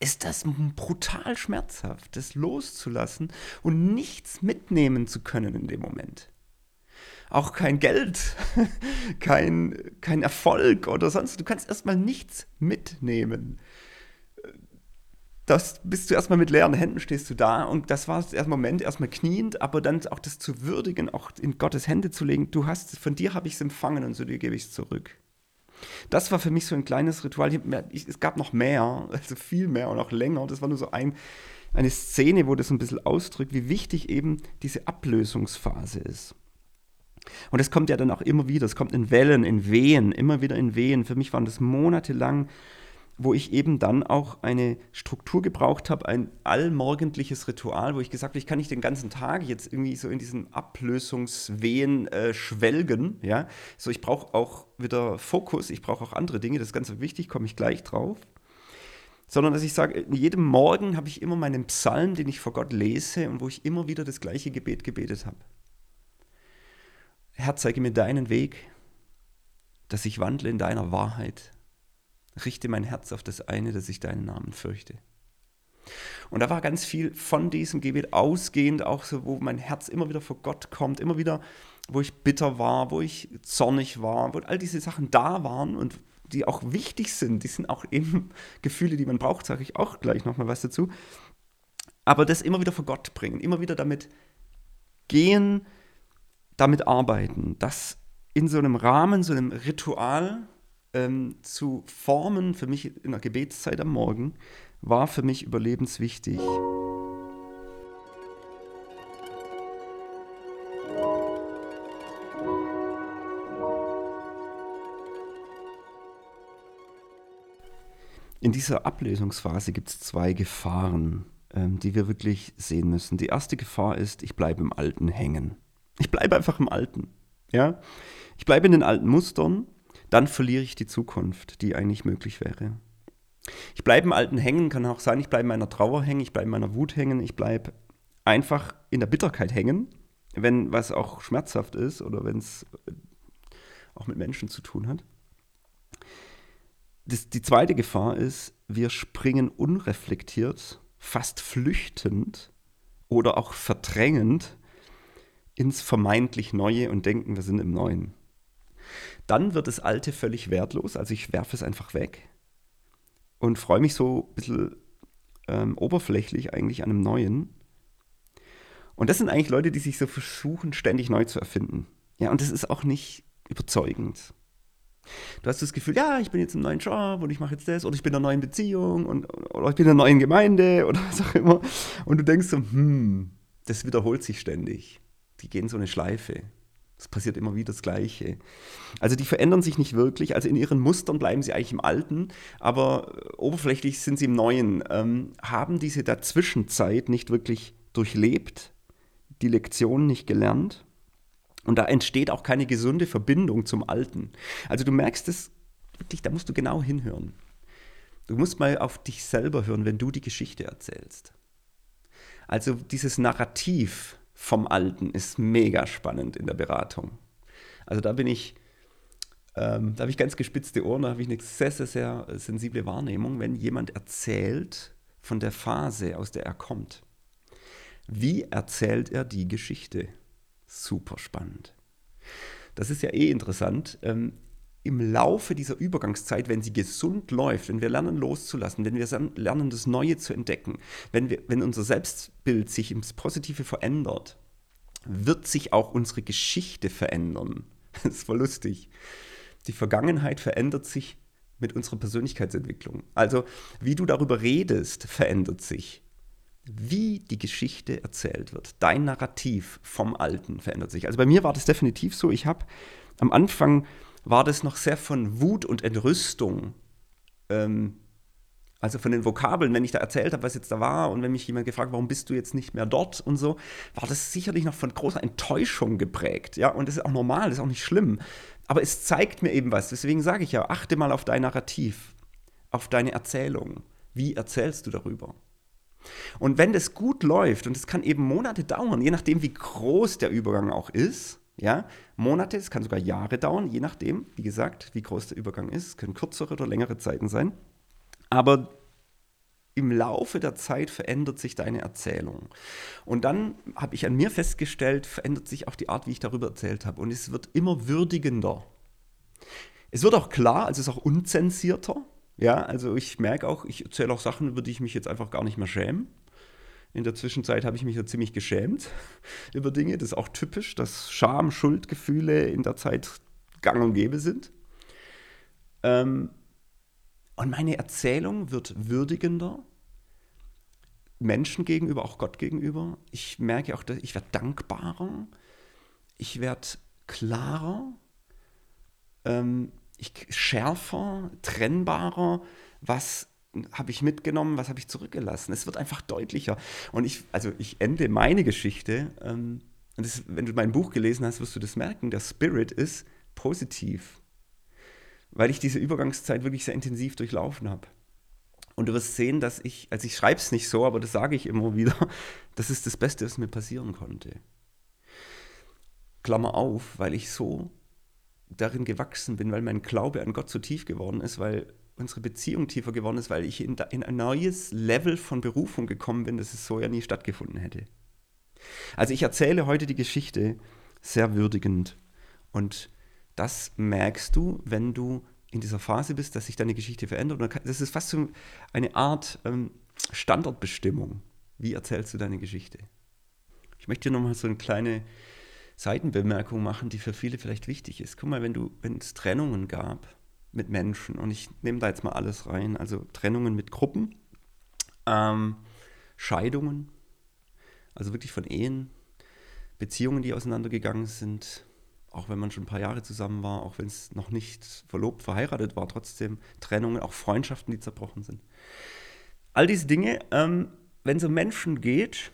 ist das brutal schmerzhaft, das loszulassen und nichts mitnehmen zu können in dem Moment. Auch kein Geld, [laughs] kein, kein Erfolg oder sonst. Du kannst erstmal nichts mitnehmen. Das bist du erstmal mit leeren Händen stehst du da und das war der Moment, erstmal kniend, aber dann auch das zu würdigen, auch in Gottes Hände zu legen. Du hast, von dir habe ich es empfangen und so dir gebe ich es zurück. Das war für mich so ein kleines Ritual. Es gab noch mehr, [laughs] also viel mehr und auch länger. Das war nur so ein, eine Szene, wo das ein bisschen ausdrückt, wie wichtig eben diese Ablösungsphase ist. Und das kommt ja dann auch immer wieder, es kommt in Wellen, in Wehen, immer wieder in Wehen. Für mich waren das monatelang wo ich eben dann auch eine Struktur gebraucht habe, ein allmorgendliches Ritual, wo ich gesagt habe, ich kann nicht den ganzen Tag jetzt irgendwie so in diesen Ablösungswehen äh, schwelgen, ja. So, ich brauche auch wieder Fokus, ich brauche auch andere Dinge, das ist ganz wichtig, komme ich gleich drauf. Sondern dass ich sage, jedem Morgen habe ich immer meinen Psalm, den ich vor Gott lese und wo ich immer wieder das gleiche Gebet gebetet habe. Herr, zeige mir deinen Weg, dass ich wandle in deiner Wahrheit richte mein Herz auf das eine, dass ich deinen Namen fürchte. Und da war ganz viel von diesem Gebet ausgehend, auch so, wo mein Herz immer wieder vor Gott kommt, immer wieder, wo ich bitter war, wo ich zornig war, wo all diese Sachen da waren und die auch wichtig sind. Die sind auch eben Gefühle, die man braucht, sage ich auch gleich nochmal was dazu. Aber das immer wieder vor Gott bringen, immer wieder damit gehen, damit arbeiten, das in so einem Rahmen, so einem Ritual ähm, zu formen, für mich in der Gebetszeit am Morgen, war für mich überlebenswichtig. In dieser Ablösungsphase gibt es zwei Gefahren, ähm, die wir wirklich sehen müssen. Die erste Gefahr ist, ich bleibe im Alten hängen. Ich bleibe einfach im Alten. Ja? Ich bleibe in den alten Mustern dann verliere ich die Zukunft, die eigentlich möglich wäre. Ich bleibe im Alten hängen, kann auch sein, ich bleibe in meiner Trauer hängen, ich bleibe in meiner Wut hängen, ich bleibe einfach in der Bitterkeit hängen, wenn was auch schmerzhaft ist oder wenn es äh, auch mit Menschen zu tun hat. Das, die zweite Gefahr ist, wir springen unreflektiert, fast flüchtend oder auch verdrängend ins vermeintlich Neue und denken, wir sind im Neuen. Dann wird das Alte völlig wertlos, also ich werfe es einfach weg und freue mich so ein bisschen ähm, oberflächlich eigentlich an einem Neuen. Und das sind eigentlich Leute, die sich so versuchen, ständig neu zu erfinden. Ja, und das ist auch nicht überzeugend. Du hast das Gefühl, ja, ich bin jetzt im neuen Job und ich mache jetzt das oder ich bin in einer neuen Beziehung und, oder ich bin in einer neuen Gemeinde [laughs] oder was auch immer. Und du denkst so, hm, das wiederholt sich ständig. Die gehen so eine Schleife. Es passiert immer wieder das Gleiche. Also die verändern sich nicht wirklich. Also in ihren Mustern bleiben sie eigentlich im Alten, aber oberflächlich sind sie im Neuen. Ähm, haben diese Dazwischenzeit nicht wirklich durchlebt, die Lektion nicht gelernt. Und da entsteht auch keine gesunde Verbindung zum Alten. Also du merkst es wirklich, da musst du genau hinhören. Du musst mal auf dich selber hören, wenn du die Geschichte erzählst. Also dieses Narrativ, vom Alten ist mega spannend in der Beratung. Also da bin ich, ähm, da habe ich ganz gespitzte Ohren, da habe ich eine sehr, sehr, sehr sensible Wahrnehmung, wenn jemand erzählt von der Phase, aus der er kommt. Wie erzählt er die Geschichte? Super spannend. Das ist ja eh interessant. Ähm, im Laufe dieser Übergangszeit, wenn sie gesund läuft, wenn wir lernen loszulassen, wenn wir lernen das Neue zu entdecken, wenn, wir, wenn unser Selbstbild sich ins Positive verändert, wird sich auch unsere Geschichte verändern. [laughs] Das ist voll lustig. die Vergangenheit verändert sich mit unserer Persönlichkeitsentwicklung. Also wie du darüber redest, verändert sich. Wie die Geschichte erzählt wird, dein Narrativ vom Alten verändert sich. Also bei mir war das definitiv so. Ich habe am Anfang war das noch sehr von Wut und Entrüstung ähm, also von den Vokabeln, wenn ich da erzählt habe, was jetzt da war und wenn mich jemand gefragt, warum bist du jetzt nicht mehr dort und so, war das sicherlich noch von großer Enttäuschung geprägt. Ja, und das ist auch normal, das ist auch nicht schlimm. Aber es zeigt mir eben was. Deswegen sage ich ja, achte mal auf dein Narrativ, auf deine Erzählung. Wie erzählst du darüber? Und wenn das gut läuft, und es kann eben Monate dauern, je nachdem, wie groß der Übergang auch ist, ja, Monate, es kann sogar Jahre dauern, je nachdem, wie gesagt, wie groß der Übergang ist. Es können kürzere oder längere Zeiten sein. Aber im Laufe der Zeit verändert sich deine Erzählung. Und dann habe ich an mir festgestellt, verändert sich auch die Art, wie ich darüber erzählt habe. Und es wird immer würdigender. Es wird auch klar, also es ist auch unzensierter. Ja, also ich merke auch, ich erzähle auch Sachen, über die ich mich jetzt einfach gar nicht mehr schäme. In der Zwischenzeit habe ich mich ja ziemlich geschämt [laughs] über Dinge. Das ist auch typisch, dass Scham, Schuldgefühle in der Zeit gang und gäbe sind. Ähm, und meine Erzählung wird würdigender, Menschen gegenüber, auch Gott gegenüber. Ich merke auch, dass ich werde dankbarer, ich werde klarer, ähm, ich schärfer, trennbarer, was habe ich mitgenommen, was habe ich zurückgelassen. Es wird einfach deutlicher. Und ich, also ich ende meine Geschichte, ähm, und das, wenn du mein Buch gelesen hast, wirst du das merken, der Spirit ist positiv weil ich diese Übergangszeit wirklich sehr intensiv durchlaufen habe. Und du wirst sehen, dass ich, also ich schreibe es nicht so, aber das sage ich immer wieder, [laughs] das ist das Beste, was mir passieren konnte. Klammer auf, weil ich so darin gewachsen bin, weil mein Glaube an Gott so tief geworden ist, weil unsere Beziehung tiefer geworden ist, weil ich in, in ein neues Level von Berufung gekommen bin, das es so ja nie stattgefunden hätte. Also ich erzähle heute die Geschichte sehr würdigend und das merkst du, wenn du in dieser Phase bist, dass sich deine Geschichte verändert. das ist fast so eine Art ähm, Standortbestimmung. Wie erzählst du deine Geschichte? Ich möchte dir nochmal so eine kleine Seitenbemerkung machen, die für viele vielleicht wichtig ist. Guck mal, wenn du, wenn es Trennungen gab mit Menschen, und ich nehme da jetzt mal alles rein, also Trennungen mit Gruppen, ähm, Scheidungen, also wirklich von Ehen, Beziehungen, die auseinandergegangen sind, auch wenn man schon ein paar Jahre zusammen war, auch wenn es noch nicht verlobt, verheiratet war, trotzdem Trennungen, auch Freundschaften, die zerbrochen sind. All diese Dinge, ähm, wenn es um Menschen geht,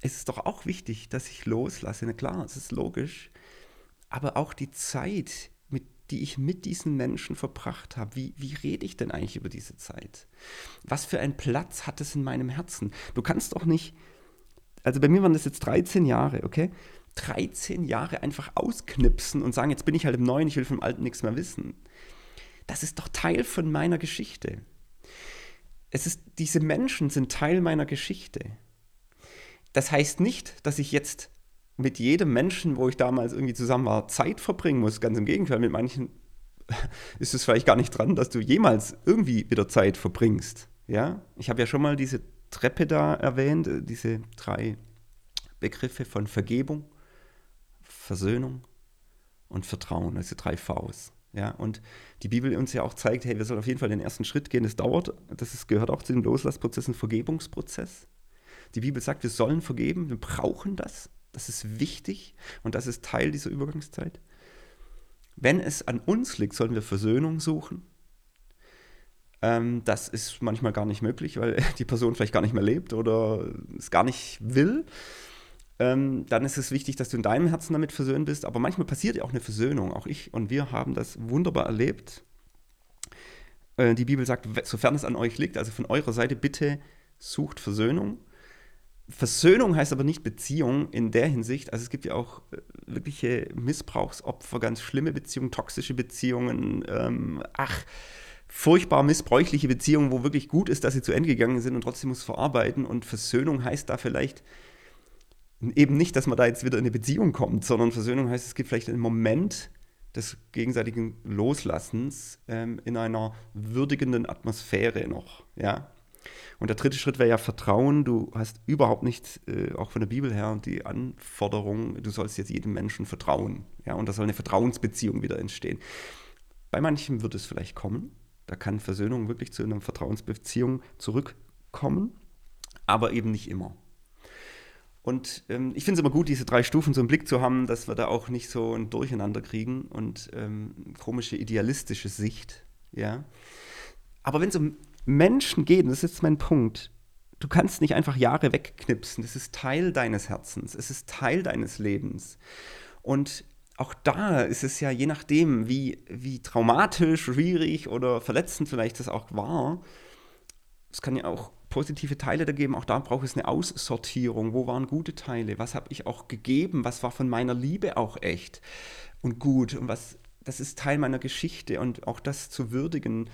ist es doch auch wichtig, dass ich loslasse. Na klar, es ist logisch. Aber auch die Zeit, die ich mit diesen Menschen verbracht habe, wie, wie rede ich denn eigentlich über diese Zeit? Was für einen Platz hat es in meinem Herzen? Du kannst doch nicht, also bei mir waren das jetzt 13 Jahre, okay? 13 Jahre einfach ausknipsen und sagen, jetzt bin ich halt im Neuen, ich will vom Alten nichts mehr wissen. Das ist doch Teil von meiner Geschichte. Es ist, diese Menschen sind Teil meiner Geschichte. Das heißt nicht, dass ich jetzt mit jedem Menschen, wo ich damals irgendwie zusammen war, Zeit verbringen muss. Ganz im Gegenteil, mit manchen [laughs] ist es vielleicht gar nicht dran, dass du jemals irgendwie wieder Zeit verbringst. Ja, ich habe ja schon mal diese Treppe da erwähnt, äh, diese drei Begriffe von Vergebung, Versöhnung und Vertrauen, also drei Vs. Ja, und die Bibel uns ja auch zeigt, hey, wir sollen auf jeden Fall den ersten Schritt gehen. Das dauert, das ist, gehört auch zu dem Loslassprozess, ein Vergebungsprozess. Die Bibel sagt, wir sollen vergeben, wir brauchen das. Das ist wichtig und das ist Teil dieser Übergangszeit. Wenn es an uns liegt, sollen wir Versöhnung suchen. Ähm, das ist manchmal gar nicht möglich, weil [laughs] die Person vielleicht gar nicht mehr lebt oder es gar nicht will ähm, dann ist es wichtig, dass du in deinem Herzen damit versöhnt bist. Aber manchmal passiert ja auch eine Versöhnung. Auch ich und wir haben das wunderbar erlebt. Äh, die Bibel sagt, sofern es an euch liegt, also von eurer Seite, bitte sucht Versöhnung. Versöhnung heißt aber nicht Beziehung in der Hinsicht. Also es gibt ja auch äh, wirkliche Missbrauchsopfer, ganz schlimme Beziehungen, toxische Beziehungen. Ähm, ach, furchtbar missbräuchliche Beziehungen, wo wirklich gut ist, dass sie zu Ende gegangen sind und trotzdem muss verarbeiten. Und Versöhnung heißt da vielleicht eben nicht, dass man da jetzt wieder in eine Beziehung kommt, sondern Versöhnung heißt, es gibt vielleicht einen Moment des gegenseitigen Loslassens ähm, in einer würdigenden Atmosphäre noch, ja. Und der dritte Schritt wäre ja Vertrauen. Du hast überhaupt nicht, äh, auch von der Bibel her, die Anforderung, du sollst jetzt jedem Menschen vertrauen, ja. Und da soll eine Vertrauensbeziehung wieder entstehen. Bei manchen wird es vielleicht kommen. Da kann Versöhnung wirklich zu einer Vertrauensbeziehung zurückkommen, aber eben nicht immer. Und ähm, ich finde es immer gut, diese drei Stufen so im Blick zu haben, dass wir da auch nicht so ein Durcheinander kriegen und ähm, komische idealistische Sicht. Ja. Aber wenn es um Menschen und das ist jetzt mein Punkt, du kannst nicht einfach Jahre wegknipsen. Das ist Teil deines Herzens, es ist Teil deines Lebens. Und auch da ist es ja je nachdem, wie, wie traumatisch, schwierig oder verletzend vielleicht das auch war. Es kann ja auch positive Teile da geben. Auch da braucht es eine Aussortierung. Wo waren gute Teile? Was habe ich auch gegeben? Was war von meiner Liebe auch echt und gut? Und was, das ist Teil meiner Geschichte und auch das zu würdigen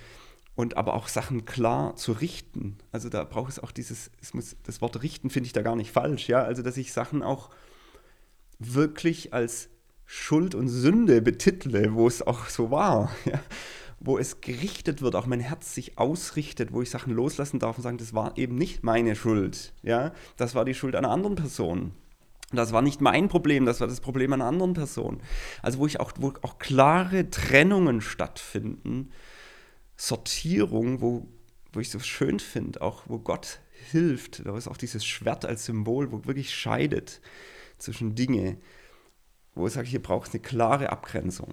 und aber auch Sachen klar zu richten. Also da braucht es auch dieses, es muss, das Wort richten finde ich da gar nicht falsch, ja. Also dass ich Sachen auch wirklich als Schuld und Sünde betitle, wo es auch so war, ja? wo es gerichtet wird, auch mein Herz sich ausrichtet, wo ich Sachen loslassen darf und sagen, das war eben nicht meine Schuld, ja, das war die Schuld einer anderen Person. Das war nicht mein Problem, das war das Problem einer anderen Person. Also wo ich auch, wo auch klare Trennungen stattfinden, Sortierung, wo, wo ich so schön finde, auch wo Gott hilft, da ist auch dieses Schwert als Symbol, wo wirklich scheidet zwischen Dinge, wo ich sage, hier braucht es eine klare Abgrenzung.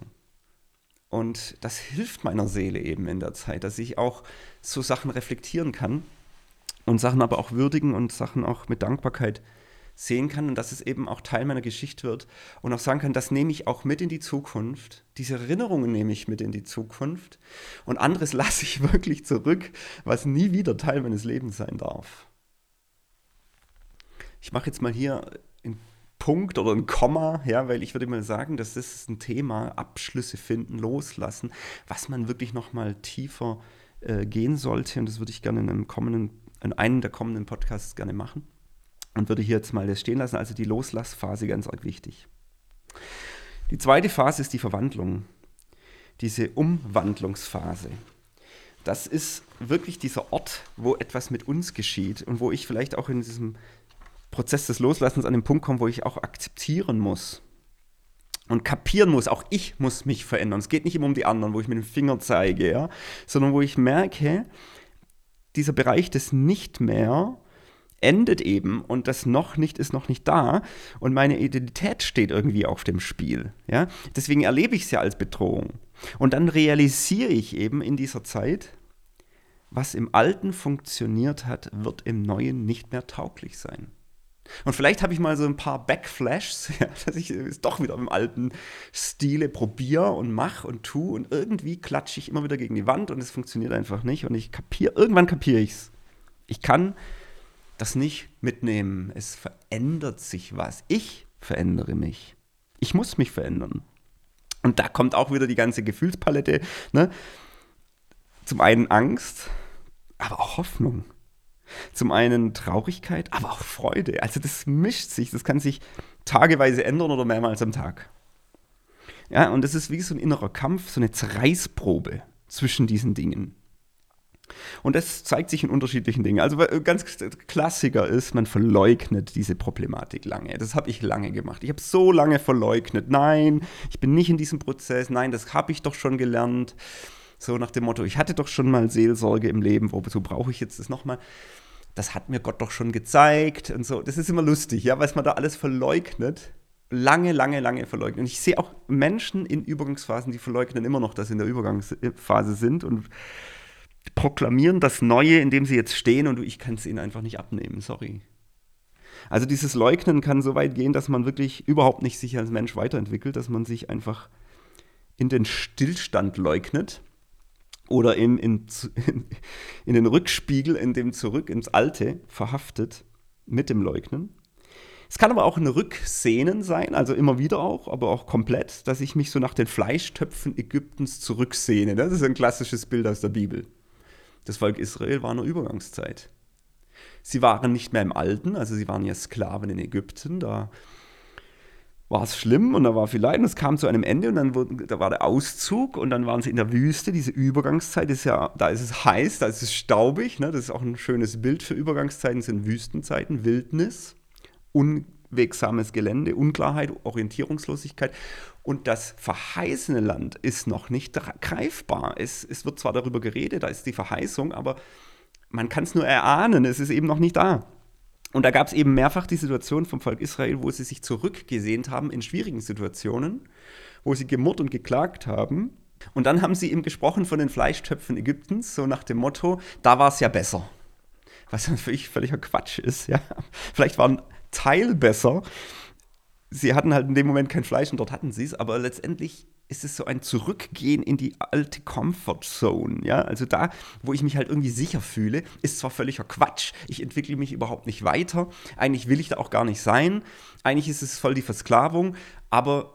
Und das hilft meiner Seele eben in der Zeit, dass ich auch so Sachen reflektieren kann und Sachen aber auch würdigen und Sachen auch mit Dankbarkeit sehen kann und dass es eben auch Teil meiner Geschichte wird und auch sagen kann, das nehme ich auch mit in die Zukunft. Diese Erinnerungen nehme ich mit in die Zukunft und anderes [laughs] lasse ich wirklich zurück, was nie wieder Teil meines Lebens sein darf. Ich mache jetzt mal hier in Punkt oder ein Komma, ja, weil ich würde mal sagen, dass das ist ein Thema, Abschlüsse finden, loslassen, was man wirklich noch mal tiefer äh, gehen sollte und das würde ich gerne in einem kommenden, in einem der kommenden Podcasts gerne machen und würde hier jetzt mal das stehen lassen, also die Loslassphase ganz arg wichtig. Die zweite Phase ist die Verwandlung, diese Umwandlungsphase. Das ist wirklich dieser Ort, wo etwas mit uns geschieht und wo ich vielleicht auch in diesem Prozess des Loslassens an den Punkt komme, wo ich auch akzeptieren muss und kapieren muss, auch ich muss mich verändern. Es geht nicht immer um die anderen, wo ich mit dem Finger zeige, ja, sondern wo ich merke, dieser Bereich des Nicht mehr endet eben und das noch nicht ist noch nicht da und meine Identität steht irgendwie auf dem Spiel. Ja? Deswegen erlebe ich es ja als Bedrohung. Und dann realisiere ich eben in dieser Zeit, was im Alten funktioniert hat, wird im Neuen nicht mehr tauglich sein. Und vielleicht habe ich mal so ein paar Backflashs, [laughs] ja, dass ich es doch wieder im alten Stile probiere und mache und tue und irgendwie klatsche ich immer wieder gegen die Wand und es funktioniert einfach nicht und ich kapiere, irgendwann kapiere ich es. Ich kann das nicht mitnehmen. Es verändert sich was. Ich verändere mich. Ich muss mich verändern. Und da kommt auch wieder die ganze Gefühlspalette. Ne? Zum einen Angst, aber auch Hoffnung. Zum einen Traurigkeit, aber auch Freude. Also das mischt sich, das kann sich tageweise ändern oder mehrmals am Tag. Ja, und das ist wie so ein innerer Kampf, so eine Zerreißprobe zwischen diesen Dingen. Und das zeigt sich in unterschiedlichen Dingen. Also ganz Klassiker ist, man verleugnet diese Problematik lange. Das habe ich lange gemacht. Ich habe so lange verleugnet. Nein, ich bin nicht in diesem Prozess. Nein, das habe ich doch schon gelernt. So nach dem Motto, ich hatte doch schon mal Seelsorge im Leben, wozu brauche ich jetzt das nochmal? Das hat mir Gott doch schon gezeigt und so. Das ist immer lustig, ja, was man da alles verleugnet. Lange, lange, lange verleugnet. Und ich sehe auch Menschen in Übergangsphasen, die verleugnen immer noch, dass sie in der Übergangsphase sind und proklamieren das Neue, in dem sie jetzt stehen und ich kann es ihnen einfach nicht abnehmen, sorry. Also dieses Leugnen kann so weit gehen, dass man wirklich überhaupt nicht sich als Mensch weiterentwickelt, dass man sich einfach in den Stillstand leugnet oder in, in, in den Rückspiegel, in dem zurück ins Alte verhaftet mit dem Leugnen. Es kann aber auch ein Rücksehnen sein, also immer wieder auch, aber auch komplett, dass ich mich so nach den Fleischtöpfen Ägyptens zurücksehne. Das ist ein klassisches Bild aus der Bibel. Das Volk Israel war in der Übergangszeit. Sie waren nicht mehr im Alten, also sie waren ja Sklaven in Ägypten, da war es schlimm und da war viel Leid und es kam zu einem Ende und dann wurde, da war der Auszug und dann waren sie in der Wüste, diese Übergangszeit ist ja, da ist es heiß, da ist es staubig, ne? das ist auch ein schönes Bild für Übergangszeiten, sind Wüstenzeiten, Wildnis, unwegsames Gelände, Unklarheit, Orientierungslosigkeit und das verheißene Land ist noch nicht greifbar. Es, es wird zwar darüber geredet, da ist die Verheißung, aber man kann es nur erahnen, es ist eben noch nicht da. Und da gab es eben mehrfach die Situation vom Volk Israel, wo sie sich zurückgesehnt haben in schwierigen Situationen, wo sie gemurrt und geklagt haben. Und dann haben sie ihm gesprochen von den Fleischtöpfen Ägyptens, so nach dem Motto, da war es ja besser. Was natürlich völliger Quatsch ist, ja. Vielleicht war ein Teil besser. Sie hatten halt in dem Moment kein Fleisch und dort hatten sie es, aber letztendlich ist es so ein Zurückgehen in die alte Comfort Zone. Ja? Also da, wo ich mich halt irgendwie sicher fühle, ist zwar völliger Quatsch. Ich entwickle mich überhaupt nicht weiter. Eigentlich will ich da auch gar nicht sein. Eigentlich ist es voll die Versklavung. Aber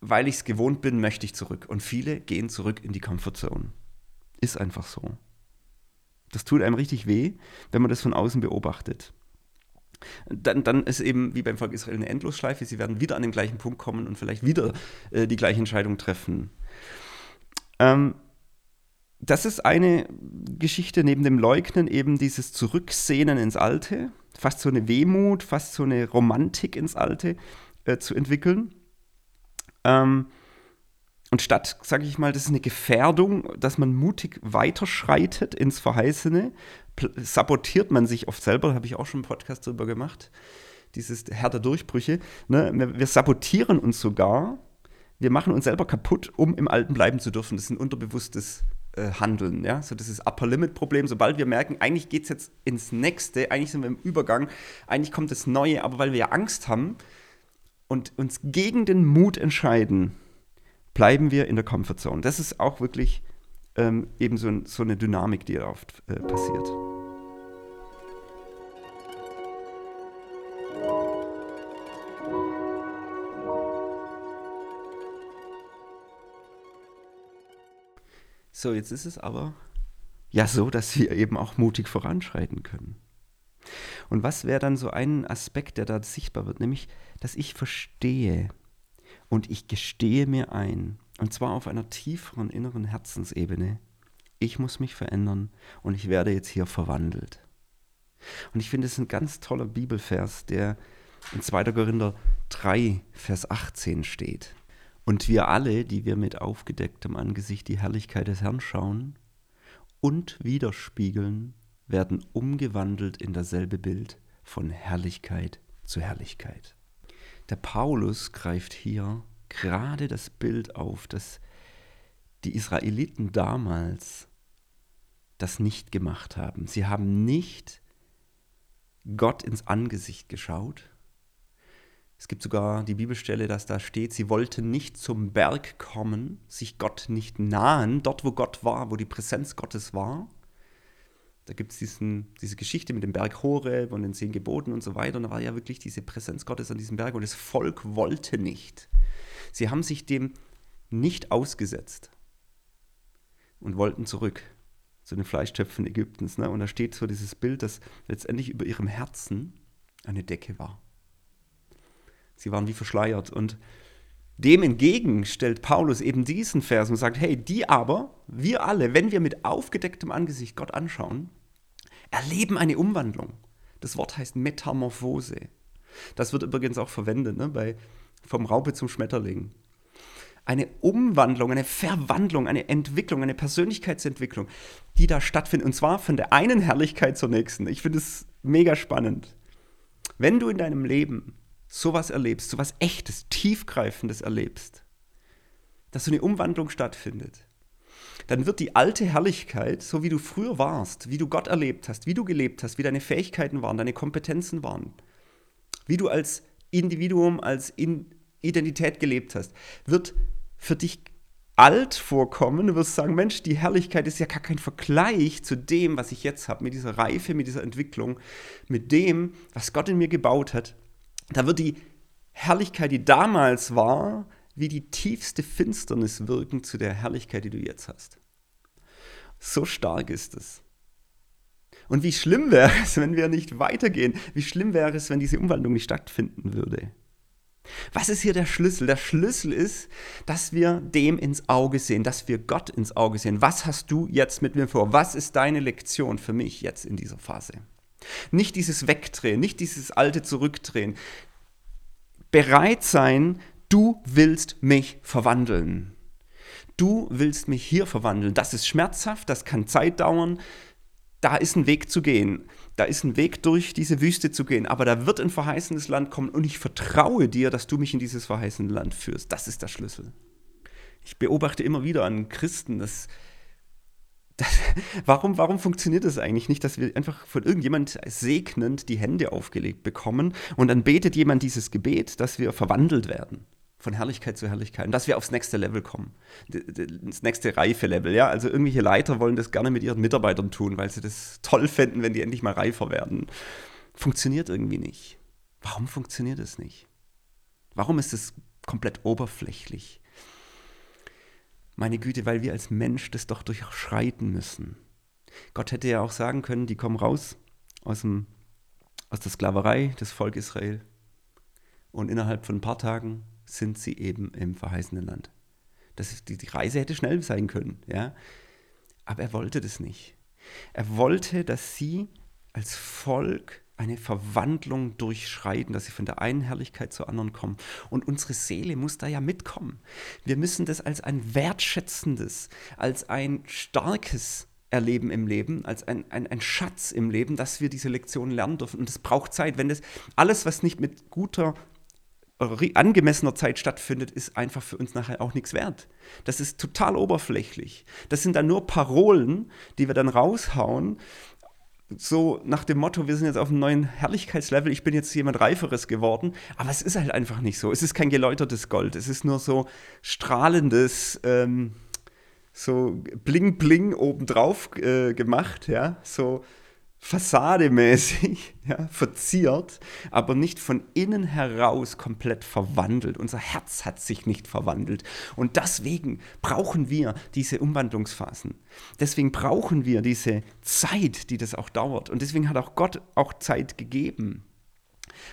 weil ich es gewohnt bin, möchte ich zurück. Und viele gehen zurück in die Comfort Zone. Ist einfach so. Das tut einem richtig weh, wenn man das von außen beobachtet. Dann, dann ist eben wie beim Volk Israel eine Endlosschleife. Sie werden wieder an den gleichen Punkt kommen und vielleicht wieder äh, die gleiche Entscheidung treffen. Ähm, das ist eine Geschichte neben dem Leugnen, eben dieses Zurücksehnen ins Alte, fast so eine Wehmut, fast so eine Romantik ins Alte äh, zu entwickeln. Ähm, und statt, sage ich mal, das ist eine Gefährdung, dass man mutig weiterschreitet ins Verheißene, sabotiert man sich oft selber, habe ich auch schon einen Podcast darüber gemacht, dieses Herr der Durchbrüche. Ne? Wir, sabotieren uns sogar, wir machen uns selber kaputt, um im Alten bleiben zu dürfen. Das ist ein unterbewusstes äh, Handeln. Ja? So ist Upper-Limit-Problem. Sobald wir merken, eigentlich geht es jetzt ins Nächste, eigentlich sind wir im Übergang, eigentlich kommt das Neue, aber weil wir ja Angst haben und uns gegen den Mut entscheiden, bleiben wir in der Comfortzone. Das ist auch wirklich ähm, eben so, so, eine Dynamik, die oft äh, passiert. So, jetzt ist es aber ja so, dass wir eben auch mutig voranschreiten können. Und was wäre dann so ein Aspekt, der da sichtbar wird, nämlich, dass ich verstehe, und ich gestehe mir ein, und zwar auf einer tieferen inneren Herzensebene, ich muss mich verändern und ich werde jetzt hier verwandelt. Und ich finde es ein ganz toller Bibelvers, der in 2. Korinther 3, Vers 18 steht. Und wir alle, die wir mit aufgedecktem Angesicht die Herrlichkeit des Herrn schauen und widerspiegeln, werden umgewandelt in dasselbe Bild von Herrlichkeit zu Herrlichkeit. Der Paulus greift hier gerade das Bild auf, dass die Israeliten damals das nicht gemacht haben. Sie haben nicht Gott ins Angesicht geschaut. Es gibt sogar die Bibelstelle, dass da steht, sie wollten nicht zum Berg kommen, sich Gott nicht nahen, dort wo Gott war, wo die Präsenz Gottes war. Da gibt es diese Geschichte mit dem Berg Horeb und den zehn Geboten und so weiter. Und da war ja wirklich diese Präsenz Gottes an diesem Berg und das Volk wollte nicht. Sie haben sich dem nicht ausgesetzt und wollten zurück zu den Fleischtöpfen Ägyptens. Ne? Und da steht so dieses Bild, dass letztendlich über ihrem Herzen eine Decke war. Sie waren wie verschleiert. Und dem entgegen stellt Paulus eben diesen Vers und sagt, hey, die aber, wir alle, wenn wir mit aufgedecktem Angesicht Gott anschauen, erleben eine Umwandlung. Das Wort heißt Metamorphose. Das wird übrigens auch verwendet ne, bei vom Raupe zum Schmetterling. Eine Umwandlung, eine Verwandlung, eine Entwicklung, eine Persönlichkeitsentwicklung, die da stattfindet. Und zwar von der einen Herrlichkeit zur nächsten. Ich finde es mega spannend. Wenn du in deinem Leben sowas erlebst, sowas echtes, tiefgreifendes erlebst, dass so eine Umwandlung stattfindet, dann wird die alte Herrlichkeit, so wie du früher warst, wie du Gott erlebt hast, wie du gelebt hast, wie deine Fähigkeiten waren, deine Kompetenzen waren, wie du als Individuum, als Identität gelebt hast, wird für dich alt vorkommen. Du wirst sagen, Mensch, die Herrlichkeit ist ja gar kein Vergleich zu dem, was ich jetzt habe, mit dieser Reife, mit dieser Entwicklung, mit dem, was Gott in mir gebaut hat. Da wird die Herrlichkeit, die damals war, wie die tiefste Finsternis wirken zu der Herrlichkeit, die du jetzt hast. So stark ist es. Und wie schlimm wäre es, wenn wir nicht weitergehen? Wie schlimm wäre es, wenn diese Umwandlung nicht stattfinden würde? Was ist hier der Schlüssel? Der Schlüssel ist, dass wir dem ins Auge sehen, dass wir Gott ins Auge sehen. Was hast du jetzt mit mir vor? Was ist deine Lektion für mich jetzt in dieser Phase? Nicht dieses Wegdrehen, nicht dieses alte Zurückdrehen. Bereit sein, du willst mich verwandeln. Du willst mich hier verwandeln. Das ist schmerzhaft, das kann Zeit dauern. Da ist ein Weg zu gehen. Da ist ein Weg durch diese Wüste zu gehen. Aber da wird ein verheißenes Land kommen und ich vertraue dir, dass du mich in dieses verheißene Land führst. Das ist der Schlüssel. Ich beobachte immer wieder an Christen, dass das, [laughs] warum, warum funktioniert das eigentlich nicht, dass wir einfach von irgendjemand segnend die Hände aufgelegt bekommen und dann betet jemand dieses Gebet, dass wir verwandelt werden von Herrlichkeit zu Herrlichkeit und dass wir aufs nächste Level kommen, ins nächste Reife-Level. Ja? Also irgendwelche Leiter wollen das gerne mit ihren Mitarbeitern tun, weil sie das toll finden, wenn die endlich mal reifer werden. Funktioniert irgendwie nicht. Warum funktioniert es nicht? Warum ist es komplett oberflächlich? Meine Güte, weil wir als Mensch das doch durchschreiten müssen. Gott hätte ja auch sagen können, die kommen raus aus, dem, aus der Sklaverei des Volk Israel und innerhalb von ein paar Tagen sind sie eben im verheißenen Land. Das die, die Reise hätte schnell sein können, ja. Aber er wollte das nicht. Er wollte, dass sie als Volk eine Verwandlung durchschreiten, dass sie von der einen Herrlichkeit zur anderen kommen. Und unsere Seele muss da ja mitkommen. Wir müssen das als ein wertschätzendes, als ein starkes erleben im Leben, als ein, ein, ein Schatz im Leben, dass wir diese Lektionen lernen dürfen. Und es braucht Zeit. Wenn das alles, was nicht mit guter angemessener Zeit stattfindet, ist einfach für uns nachher auch nichts wert. Das ist total oberflächlich. Das sind dann nur Parolen, die wir dann raushauen, so nach dem Motto, wir sind jetzt auf einem neuen Herrlichkeitslevel, ich bin jetzt jemand Reiferes geworden, aber es ist halt einfach nicht so. Es ist kein geläutertes Gold, es ist nur so strahlendes, ähm, so bling bling obendrauf äh, gemacht, ja, so fassademäßig [laughs] ja, verziert, aber nicht von innen heraus komplett verwandelt. Unser Herz hat sich nicht verwandelt. Und deswegen brauchen wir diese Umwandlungsphasen. Deswegen brauchen wir diese Zeit, die das auch dauert. Und deswegen hat auch Gott auch Zeit gegeben.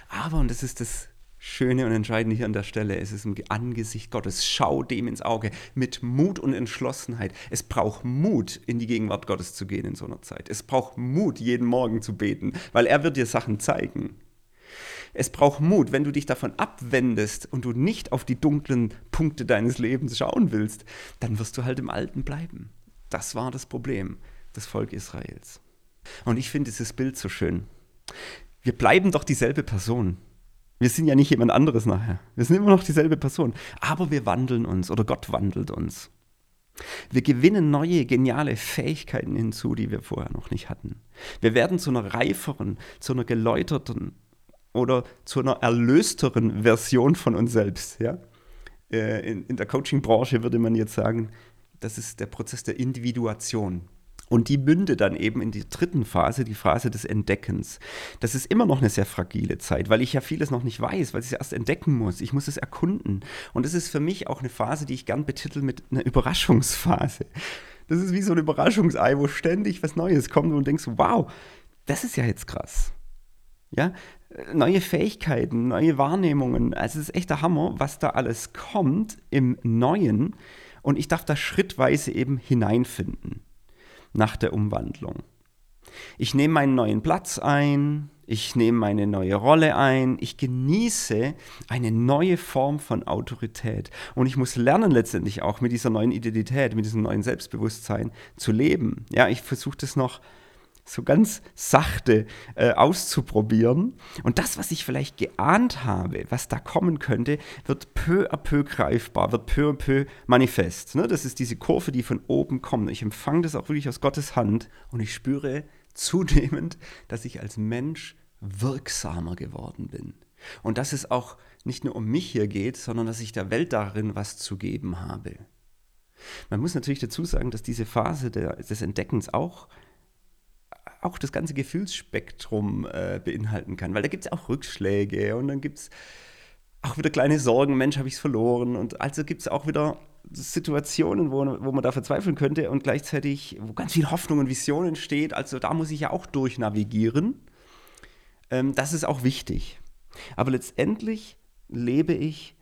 Aber, und das ist das Schöne und Entscheidende hier an der Stelle ist es im Angesicht Gottes. Schau dem ins Auge mit Mut und Entschlossenheit. Es braucht Mut, in die Gegenwart Gottes zu gehen in so einer Zeit. Es braucht Mut, jeden Morgen zu beten, weil er wird dir Sachen zeigen. Es braucht Mut, wenn du dich davon abwendest und du nicht auf die dunklen Punkte deines Lebens schauen willst, dann wirst du halt im Alten bleiben. Das war das Problem des Volk Israels. Und ich finde dieses Bild so schön. Wir bleiben doch dieselbe Person. Wir sind ja nicht jemand anderes nachher. Wir sind immer noch dieselbe Person. Aber wir wandeln uns oder Gott wandelt uns. Wir gewinnen neue, geniale Fähigkeiten hinzu, die wir vorher noch nicht hatten. Wir werden zu einer reiferen, zu einer geläuterten oder zu einer erlösteren Version von uns selbst. Ja? Äh, in, in der Coaching-Branche würde man jetzt sagen, das ist der Prozess der Individuation. Und die mündet dann eben in die dritten Phase, die Phase des Entdeckens. Das ist immer noch eine sehr fragile Zeit, weil ich ja vieles noch nicht weiß, weil ich es erst entdecken muss. Ich muss es erkunden. Und es ist für mich auch eine Phase, die ich gern betitel mit einer Überraschungsphase. Das ist wie so ein Überraschungsei, wo ständig was Neues kommt und denkst, wow, das ist ja jetzt krass. Ja, neue Fähigkeiten, neue Wahrnehmungen. Also es ist echt der Hammer, was da alles kommt im Neuen. Und ich darf da schrittweise eben hineinfinden nach der Umwandlung. Ich nehme meinen neuen Platz ein, ich nehme meine neue Rolle ein, ich genieße eine neue Form von Autorität. Und ich muss lernen letztendlich auch mit dieser neuen Identität, mit diesem neuen Selbstbewusstsein zu leben. Ja, ich versuche das noch so ganz sachte äh, auszuprobieren. Und das, was ich vielleicht geahnt habe, was da kommen könnte, wird peu à peu greifbar, wird peu à peu manifest. Ne? Das ist diese Kurve, die von oben kommt. Ich empfange das auch wirklich aus Gottes Hand und ich spüre zunehmend, dass ich als Mensch wirksamer geworden bin. Und dass es auch nicht nur um mich hier geht, sondern dass ich der Welt darin was zu geben habe. Man muss natürlich dazu sagen, dass diese Phase der, des Entdeckens auch auch das ganze Gefühlsspektrum äh, beinhalten kann, weil da gibt es auch Rückschläge und dann gibt es auch wieder kleine Sorgen, Mensch, habe ich es verloren. Und also gibt es auch wieder Situationen, wo, wo man da verzweifeln könnte und gleichzeitig, wo ganz viel Hoffnung und Vision entsteht. Also da muss ich ja auch durchnavigieren. Ähm, das ist auch wichtig. Aber letztendlich lebe ich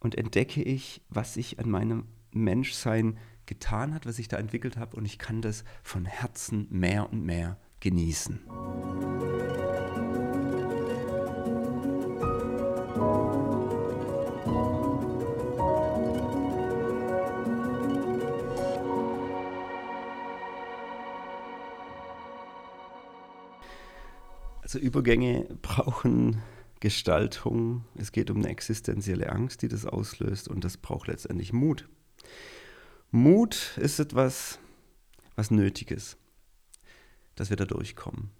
und entdecke ich, was sich an meinem Menschsein getan hat, was ich da entwickelt habe. Und ich kann das von Herzen mehr und mehr genießen. Also Übergänge brauchen Gestaltung. Es geht um eine existenzielle Angst, die das auslöst und das braucht letztendlich Mut. Mut ist etwas, was Nötiges dass wir da durchkommen.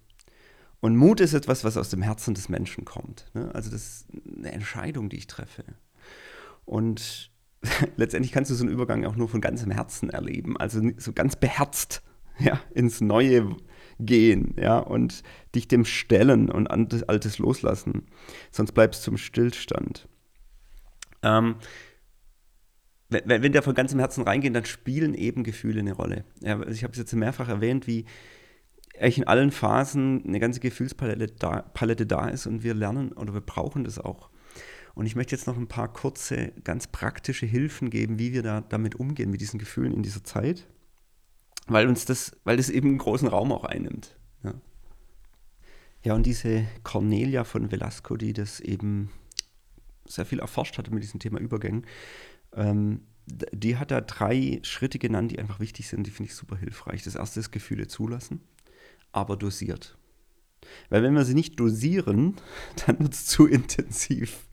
Und Mut ist etwas, was aus dem Herzen des Menschen kommt. Ne? Also das ist eine Entscheidung, die ich treffe. Und [laughs] letztendlich kannst du so einen Übergang auch nur von ganzem Herzen erleben, also so ganz beherzt ja, ins Neue gehen, ja, und dich dem stellen und Altes loslassen. Sonst bleibst du zum Stillstand. Ähm, wenn, wenn wir von ganzem Herzen reingehen, dann spielen eben Gefühle eine Rolle. Ja, ich habe es jetzt mehrfach erwähnt, wie eigentlich in allen Phasen eine ganze Gefühlspalette da, Palette da ist und wir lernen oder wir brauchen das auch. Und ich möchte jetzt noch ein paar kurze, ganz praktische Hilfen geben, wie wir da damit umgehen, mit diesen Gefühlen in dieser Zeit weil uns das, weil das eben einen großen Raum auch einnimmt. Ja. ja, und diese Cornelia von Velasco, die das eben sehr viel erforscht hatte mit diesem Thema Übergängen, ähm, die hat da drei Schritte genannt, die einfach wichtig sind, die finde ich super hilfreich. Das erste ist Gefühle zulassen, aber dosiert. Weil wenn wir sie nicht dosieren, [laughs] dann wird es zu intensiv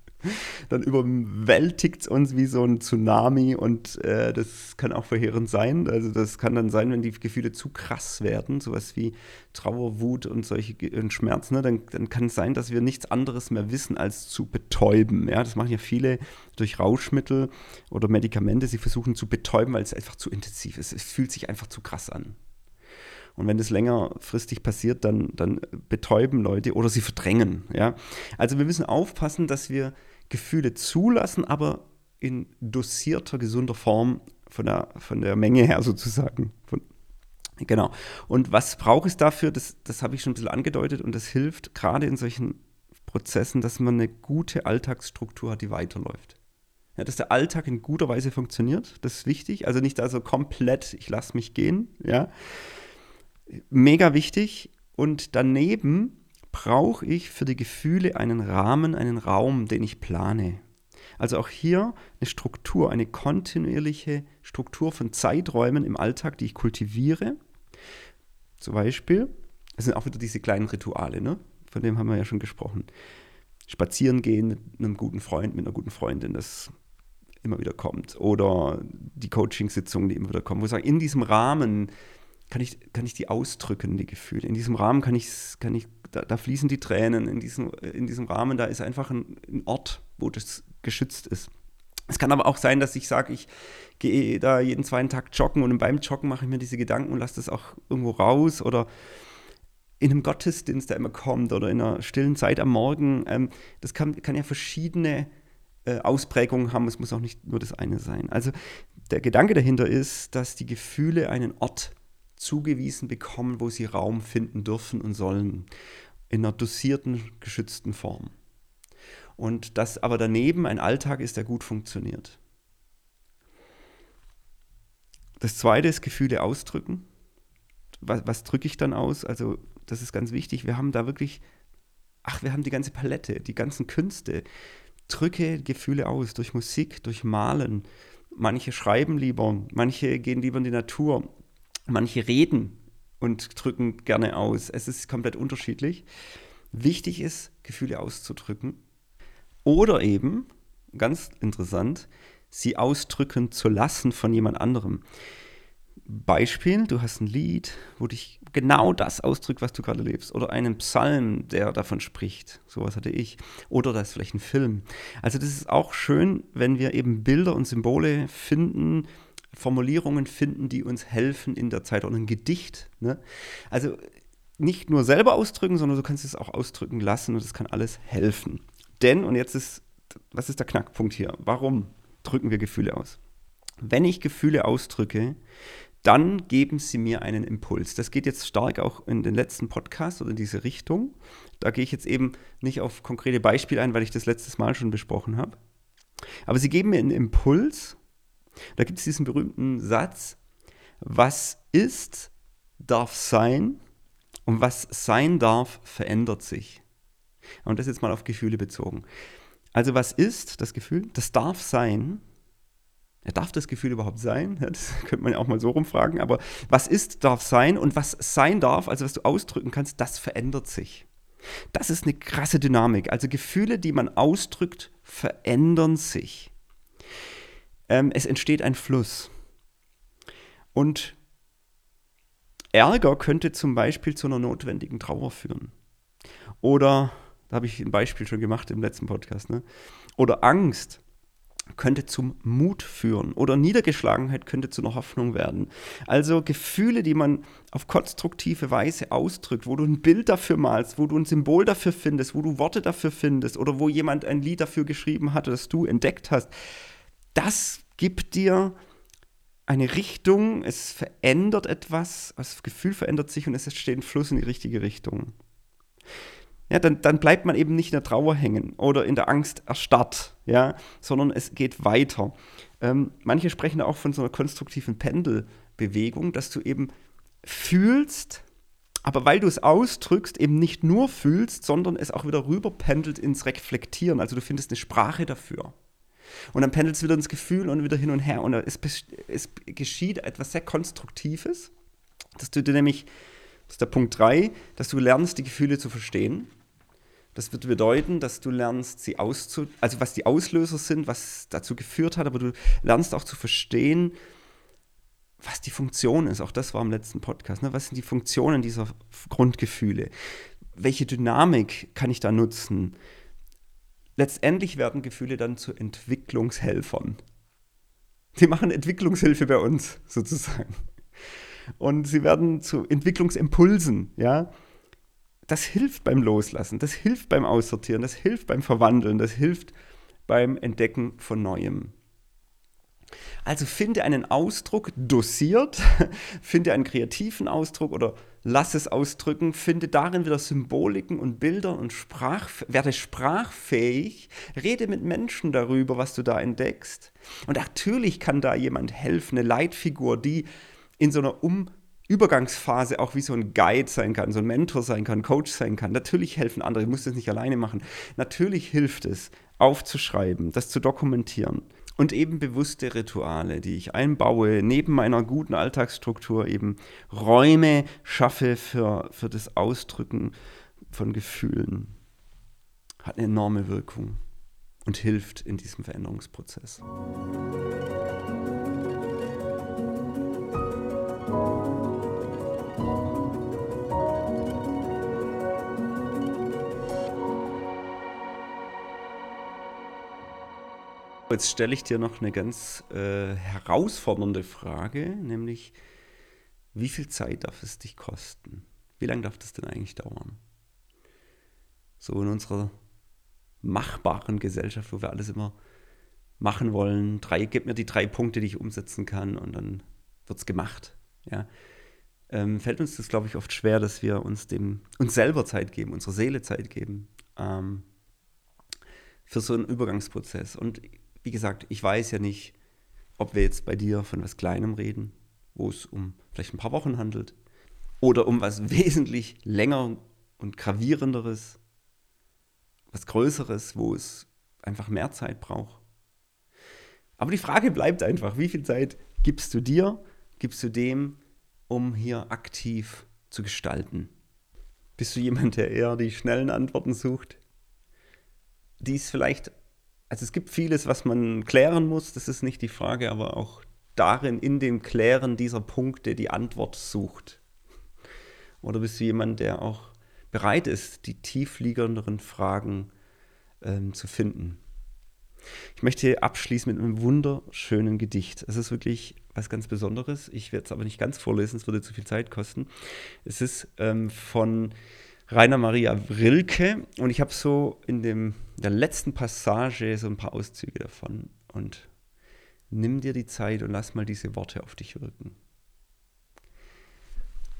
dann überwältigt es uns wie so ein Tsunami und äh, das kann auch verheerend sein. Also das kann dann sein, wenn die Gefühle zu krass werden, sowas wie Trauer, Wut und solche und Schmerz, ne? dann, dann kann es sein, dass wir nichts anderes mehr wissen, als zu betäuben. Ja? Das machen ja viele durch Rauschmittel oder Medikamente. Sie versuchen zu betäuben, weil es einfach zu intensiv ist. Es fühlt sich einfach zu krass an. Und wenn das längerfristig passiert, dann, dann betäuben Leute oder sie verdrängen. Ja? Also wir müssen aufpassen, dass wir Gefühle zulassen, aber in dosierter, gesunder Form von der, von der Menge her sozusagen. Von, genau. Und was braucht es dafür? Das, das habe ich schon ein bisschen angedeutet und das hilft gerade in solchen Prozessen, dass man eine gute Alltagsstruktur hat, die weiterläuft. Ja, dass der Alltag in guter Weise funktioniert, das ist wichtig. Also nicht also komplett, ich lasse mich gehen. Ja. Mega wichtig. Und daneben brauche ich für die Gefühle einen Rahmen, einen Raum, den ich plane. Also auch hier eine Struktur, eine kontinuierliche Struktur von Zeiträumen im Alltag, die ich kultiviere. Zum Beispiel, das sind auch wieder diese kleinen Rituale, ne? von dem haben wir ja schon gesprochen. Spazieren gehen mit einem guten Freund, mit einer guten Freundin, das immer wieder kommt. Oder die Coachingsitzungen, die immer wieder kommen, wo ich sage, in diesem Rahmen kann ich, kann ich die ausdrücken, die Gefühle. In diesem Rahmen kann ich, kann ich da, da fließen die Tränen, in diesem, in diesem Rahmen, da ist einfach ein, ein Ort, wo das geschützt ist. Es kann aber auch sein, dass ich sage, ich gehe da jeden zweiten Tag joggen und beim Joggen mache ich mir diese Gedanken und lasse das auch irgendwo raus oder in einem Gottesdienst, der immer kommt oder in einer stillen Zeit am Morgen. Ähm, das kann, kann ja verschiedene äh, Ausprägungen haben. Es muss auch nicht nur das eine sein. Also der Gedanke dahinter ist, dass die Gefühle einen Ort zugewiesen bekommen, wo sie Raum finden dürfen und sollen, in einer dosierten, geschützten Form. Und dass aber daneben ein Alltag ist, der gut funktioniert. Das zweite ist Gefühle ausdrücken. Was, was drücke ich dann aus? Also, das ist ganz wichtig. Wir haben da wirklich, ach, wir haben die ganze Palette, die ganzen Künste. Drücke Gefühle aus durch Musik, durch Malen. Manche schreiben lieber, manche gehen lieber in die Natur, Manche reden und drücken gerne aus. Es ist komplett unterschiedlich. Wichtig ist, Gefühle auszudrücken. Oder eben, ganz interessant, sie ausdrücken zu lassen von jemand anderem. Beispiel, du hast ein Lied, wo dich genau das ausdrückt, was du gerade lebst. Oder einen Psalm, der davon spricht. Sowas hatte ich. Oder da ist vielleicht ein Film. Also das ist auch schön, wenn wir eben Bilder und Symbole finden, Formulierungen finden, die uns helfen in der Zeit. oder ein Gedicht. Ne? Also nicht nur selber ausdrücken, sondern du kannst es auch ausdrücken lassen und es kann alles helfen. Denn, und jetzt ist, was ist der Knackpunkt hier? Warum drücken wir Gefühle aus? Wenn ich Gefühle ausdrücke, dann geben sie mir einen Impuls. Das geht jetzt stark auch in den letzten Podcast oder in diese Richtung. Da gehe ich jetzt eben nicht auf konkrete Beispiele ein, weil ich das letztes Mal schon besprochen habe. Aber sie geben mir einen Impuls da gibt es diesen berühmten Satz, was ist, darf sein und was sein darf, verändert sich. Und das jetzt mal auf Gefühle bezogen. Also was ist das Gefühl? Das darf sein. Ja, darf das Gefühl überhaupt sein? Ja, das [laughs] könnte man ja auch mal so rumfragen. Aber was ist, darf sein und was sein darf, also was du ausdrücken kannst, das verändert sich. Das ist eine krasse Dynamik. Also Gefühle, die man ausdrückt, verändern sich. Ähm, es entsteht ein Fluss. Und Ärger könnte zum Beispiel zu einer notwendigen Trauer führen. Oder, da habe ich ein Beispiel schon gemacht im letzten Podcast, ne? oder Angst könnte zum Mut führen oder Niedergeschlagenheit könnte zu einer Hoffnung werden. Also Gefühle, die man auf konstruktive Weise ausdrückt, wo du ein Bild dafür malst, wo du ein Symbol dafür findest, wo du Worte dafür findest oder wo jemand ein Lied dafür geschrieben hat, das du entdeckt hast, das gibt dir eine Richtung, es verändert etwas, das Gefühl verändert sich und es entsteht ein Fluss in die richtige Richtung ja, dann, dann bleibt man eben nicht in der Trauer hängen oder in der Angst erstarrt, ja, sondern es geht weiter. Ähm, manche sprechen auch von so einer konstruktiven Pendelbewegung, dass du eben fühlst, aber weil du es ausdrückst, eben nicht nur fühlst, sondern es auch wieder rüberpendelt ins Reflektieren. Also du findest eine Sprache dafür. Und dann pendelt es wieder ins Gefühl und wieder hin und her. Und es, es geschieht etwas sehr Konstruktives, dass du dir nämlich das ist der Punkt 3, dass du lernst, die Gefühle zu verstehen. Das wird bedeuten, dass du lernst, sie auszu, also was die Auslöser sind, was dazu geführt hat, aber du lernst auch zu verstehen, was die Funktion ist. Auch das war im letzten Podcast. Ne? Was sind die Funktionen dieser Grundgefühle? Welche Dynamik kann ich da nutzen? Letztendlich werden Gefühle dann zu Entwicklungshelfern. Die machen Entwicklungshilfe bei uns sozusagen und sie werden zu Entwicklungsimpulsen, ja. Das hilft beim Loslassen, das hilft beim Aussortieren, das hilft beim Verwandeln, das hilft beim Entdecken von Neuem. Also finde einen Ausdruck dosiert, [laughs] finde einen kreativen Ausdruck oder lass es ausdrücken, finde darin wieder Symboliken und Bilder und Sprach, werde sprachfähig, rede mit Menschen darüber, was du da entdeckst. Und natürlich kann da jemand helfen, eine Leitfigur, die in so einer um Übergangsphase auch wie so ein Guide sein kann, so ein Mentor sein kann, Coach sein kann. Natürlich helfen andere, ich muss das nicht alleine machen. Natürlich hilft es, aufzuschreiben, das zu dokumentieren und eben bewusste Rituale, die ich einbaue, neben meiner guten Alltagsstruktur eben Räume schaffe für, für das Ausdrücken von Gefühlen. Hat eine enorme Wirkung und hilft in diesem Veränderungsprozess. Jetzt stelle ich dir noch eine ganz äh, herausfordernde Frage, nämlich wie viel Zeit darf es dich kosten? Wie lange darf das denn eigentlich dauern? So in unserer machbaren Gesellschaft, wo wir alles immer machen wollen, drei, gib mir die drei Punkte, die ich umsetzen kann und dann wird es gemacht. Ja? Ähm, fällt uns das, glaube ich, oft schwer, dass wir uns dem uns selber Zeit geben, unserer Seele Zeit geben ähm, für so einen Übergangsprozess. Und wie gesagt, ich weiß ja nicht, ob wir jetzt bei dir von was Kleinem reden, wo es um vielleicht ein paar Wochen handelt, oder um was [laughs] wesentlich länger und gravierenderes, was Größeres, wo es einfach mehr Zeit braucht. Aber die Frage bleibt einfach, wie viel Zeit gibst du dir, gibst du dem, um hier aktiv zu gestalten? Bist du jemand, der eher die schnellen Antworten sucht, die es vielleicht also es gibt vieles, was man klären muss, das ist nicht die Frage, aber auch darin, in dem Klären dieser Punkte die Antwort sucht. Oder bist du jemand, der auch bereit ist, die tiefliegenderen Fragen ähm, zu finden? Ich möchte abschließen mit einem wunderschönen Gedicht. Es ist wirklich was ganz Besonderes. Ich werde es aber nicht ganz vorlesen, es würde zu viel Zeit kosten. Es ist ähm, von Rainer Maria Rilke und ich habe so in dem, der letzten Passage so ein paar Auszüge davon und nimm dir die Zeit und lass mal diese Worte auf dich wirken.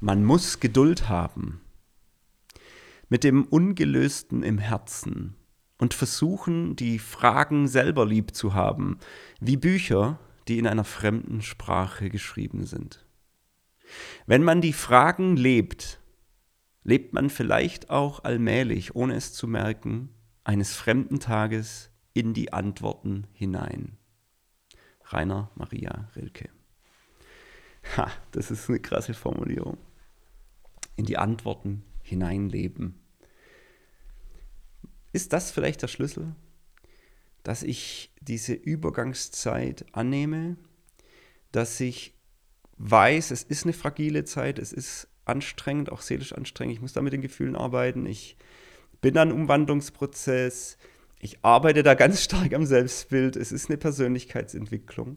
Man muss Geduld haben mit dem Ungelösten im Herzen und versuchen, die Fragen selber lieb zu haben, wie Bücher, die in einer fremden Sprache geschrieben sind. Wenn man die Fragen lebt, lebt man vielleicht auch allmählich, ohne es zu merken, eines fremden Tages in die Antworten hinein. Rainer Maria Rilke. Ha, das ist eine krasse Formulierung. In die Antworten hineinleben. ist das vielleicht der Schlüssel, dass ich diese Übergangszeit annehme, dass ich weiß, es ist eine fragile Zeit, es ist anstrengend, auch seelisch anstrengend, ich muss da mit den Gefühlen arbeiten, ich bin ein Umwandlungsprozess, ich arbeite da ganz [laughs] stark am Selbstbild, es ist eine Persönlichkeitsentwicklung.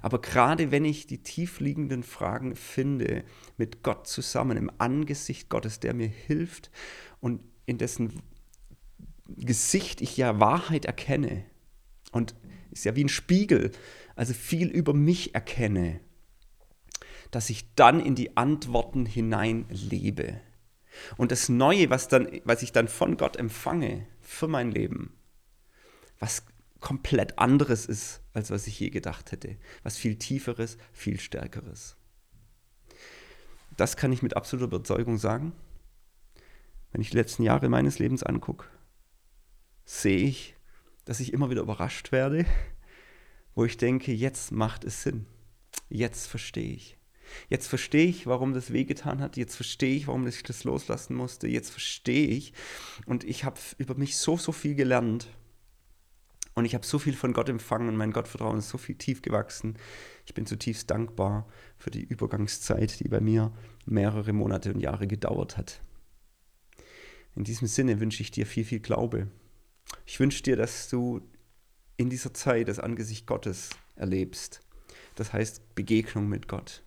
Aber gerade wenn ich die tiefliegenden Fragen finde, mit Gott zusammen, im Angesicht Gottes, der mir hilft und in dessen Gesicht ich ja Wahrheit erkenne und ist ja wie ein Spiegel, also viel über mich erkenne, dass ich dann in die Antworten hinein lebe. Und das Neue, was, dann, was ich dann von Gott empfange für mein Leben, was komplett anderes ist, als was ich je gedacht hätte. Was viel tieferes, viel stärkeres. Das kann ich mit absoluter Überzeugung sagen. Wenn ich die letzten Jahre meines Lebens angucke, sehe ich, dass ich immer wieder überrascht werde, wo ich denke, jetzt macht es Sinn. Jetzt verstehe ich. Jetzt verstehe ich, warum das wehgetan hat. Jetzt verstehe ich, warum ich das loslassen musste. Jetzt verstehe ich. Und ich habe über mich so, so viel gelernt. Und ich habe so viel von Gott empfangen und mein Gottvertrauen ist so viel tief gewachsen. Ich bin zutiefst dankbar für die Übergangszeit, die bei mir mehrere Monate und Jahre gedauert hat. In diesem Sinne wünsche ich dir viel, viel Glaube. Ich wünsche dir, dass du in dieser Zeit das Angesicht Gottes erlebst. Das heißt Begegnung mit Gott.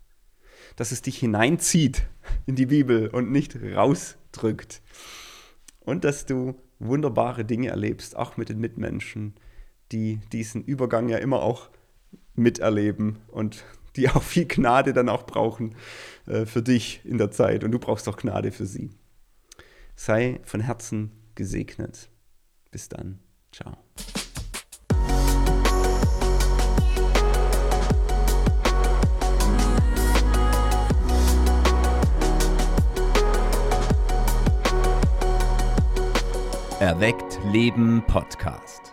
Dass es dich hineinzieht in die Bibel und nicht rausdrückt. Und dass du wunderbare Dinge erlebst, auch mit den Mitmenschen, die diesen Übergang ja immer auch miterleben und die [laughs] auch viel Gnade dann auch brauchen äh, für dich in der Zeit. Und du brauchst auch Gnade für sie. Sei von Herzen gesegnet. Bis dann. Ciao. Erweckt Leben Podcast.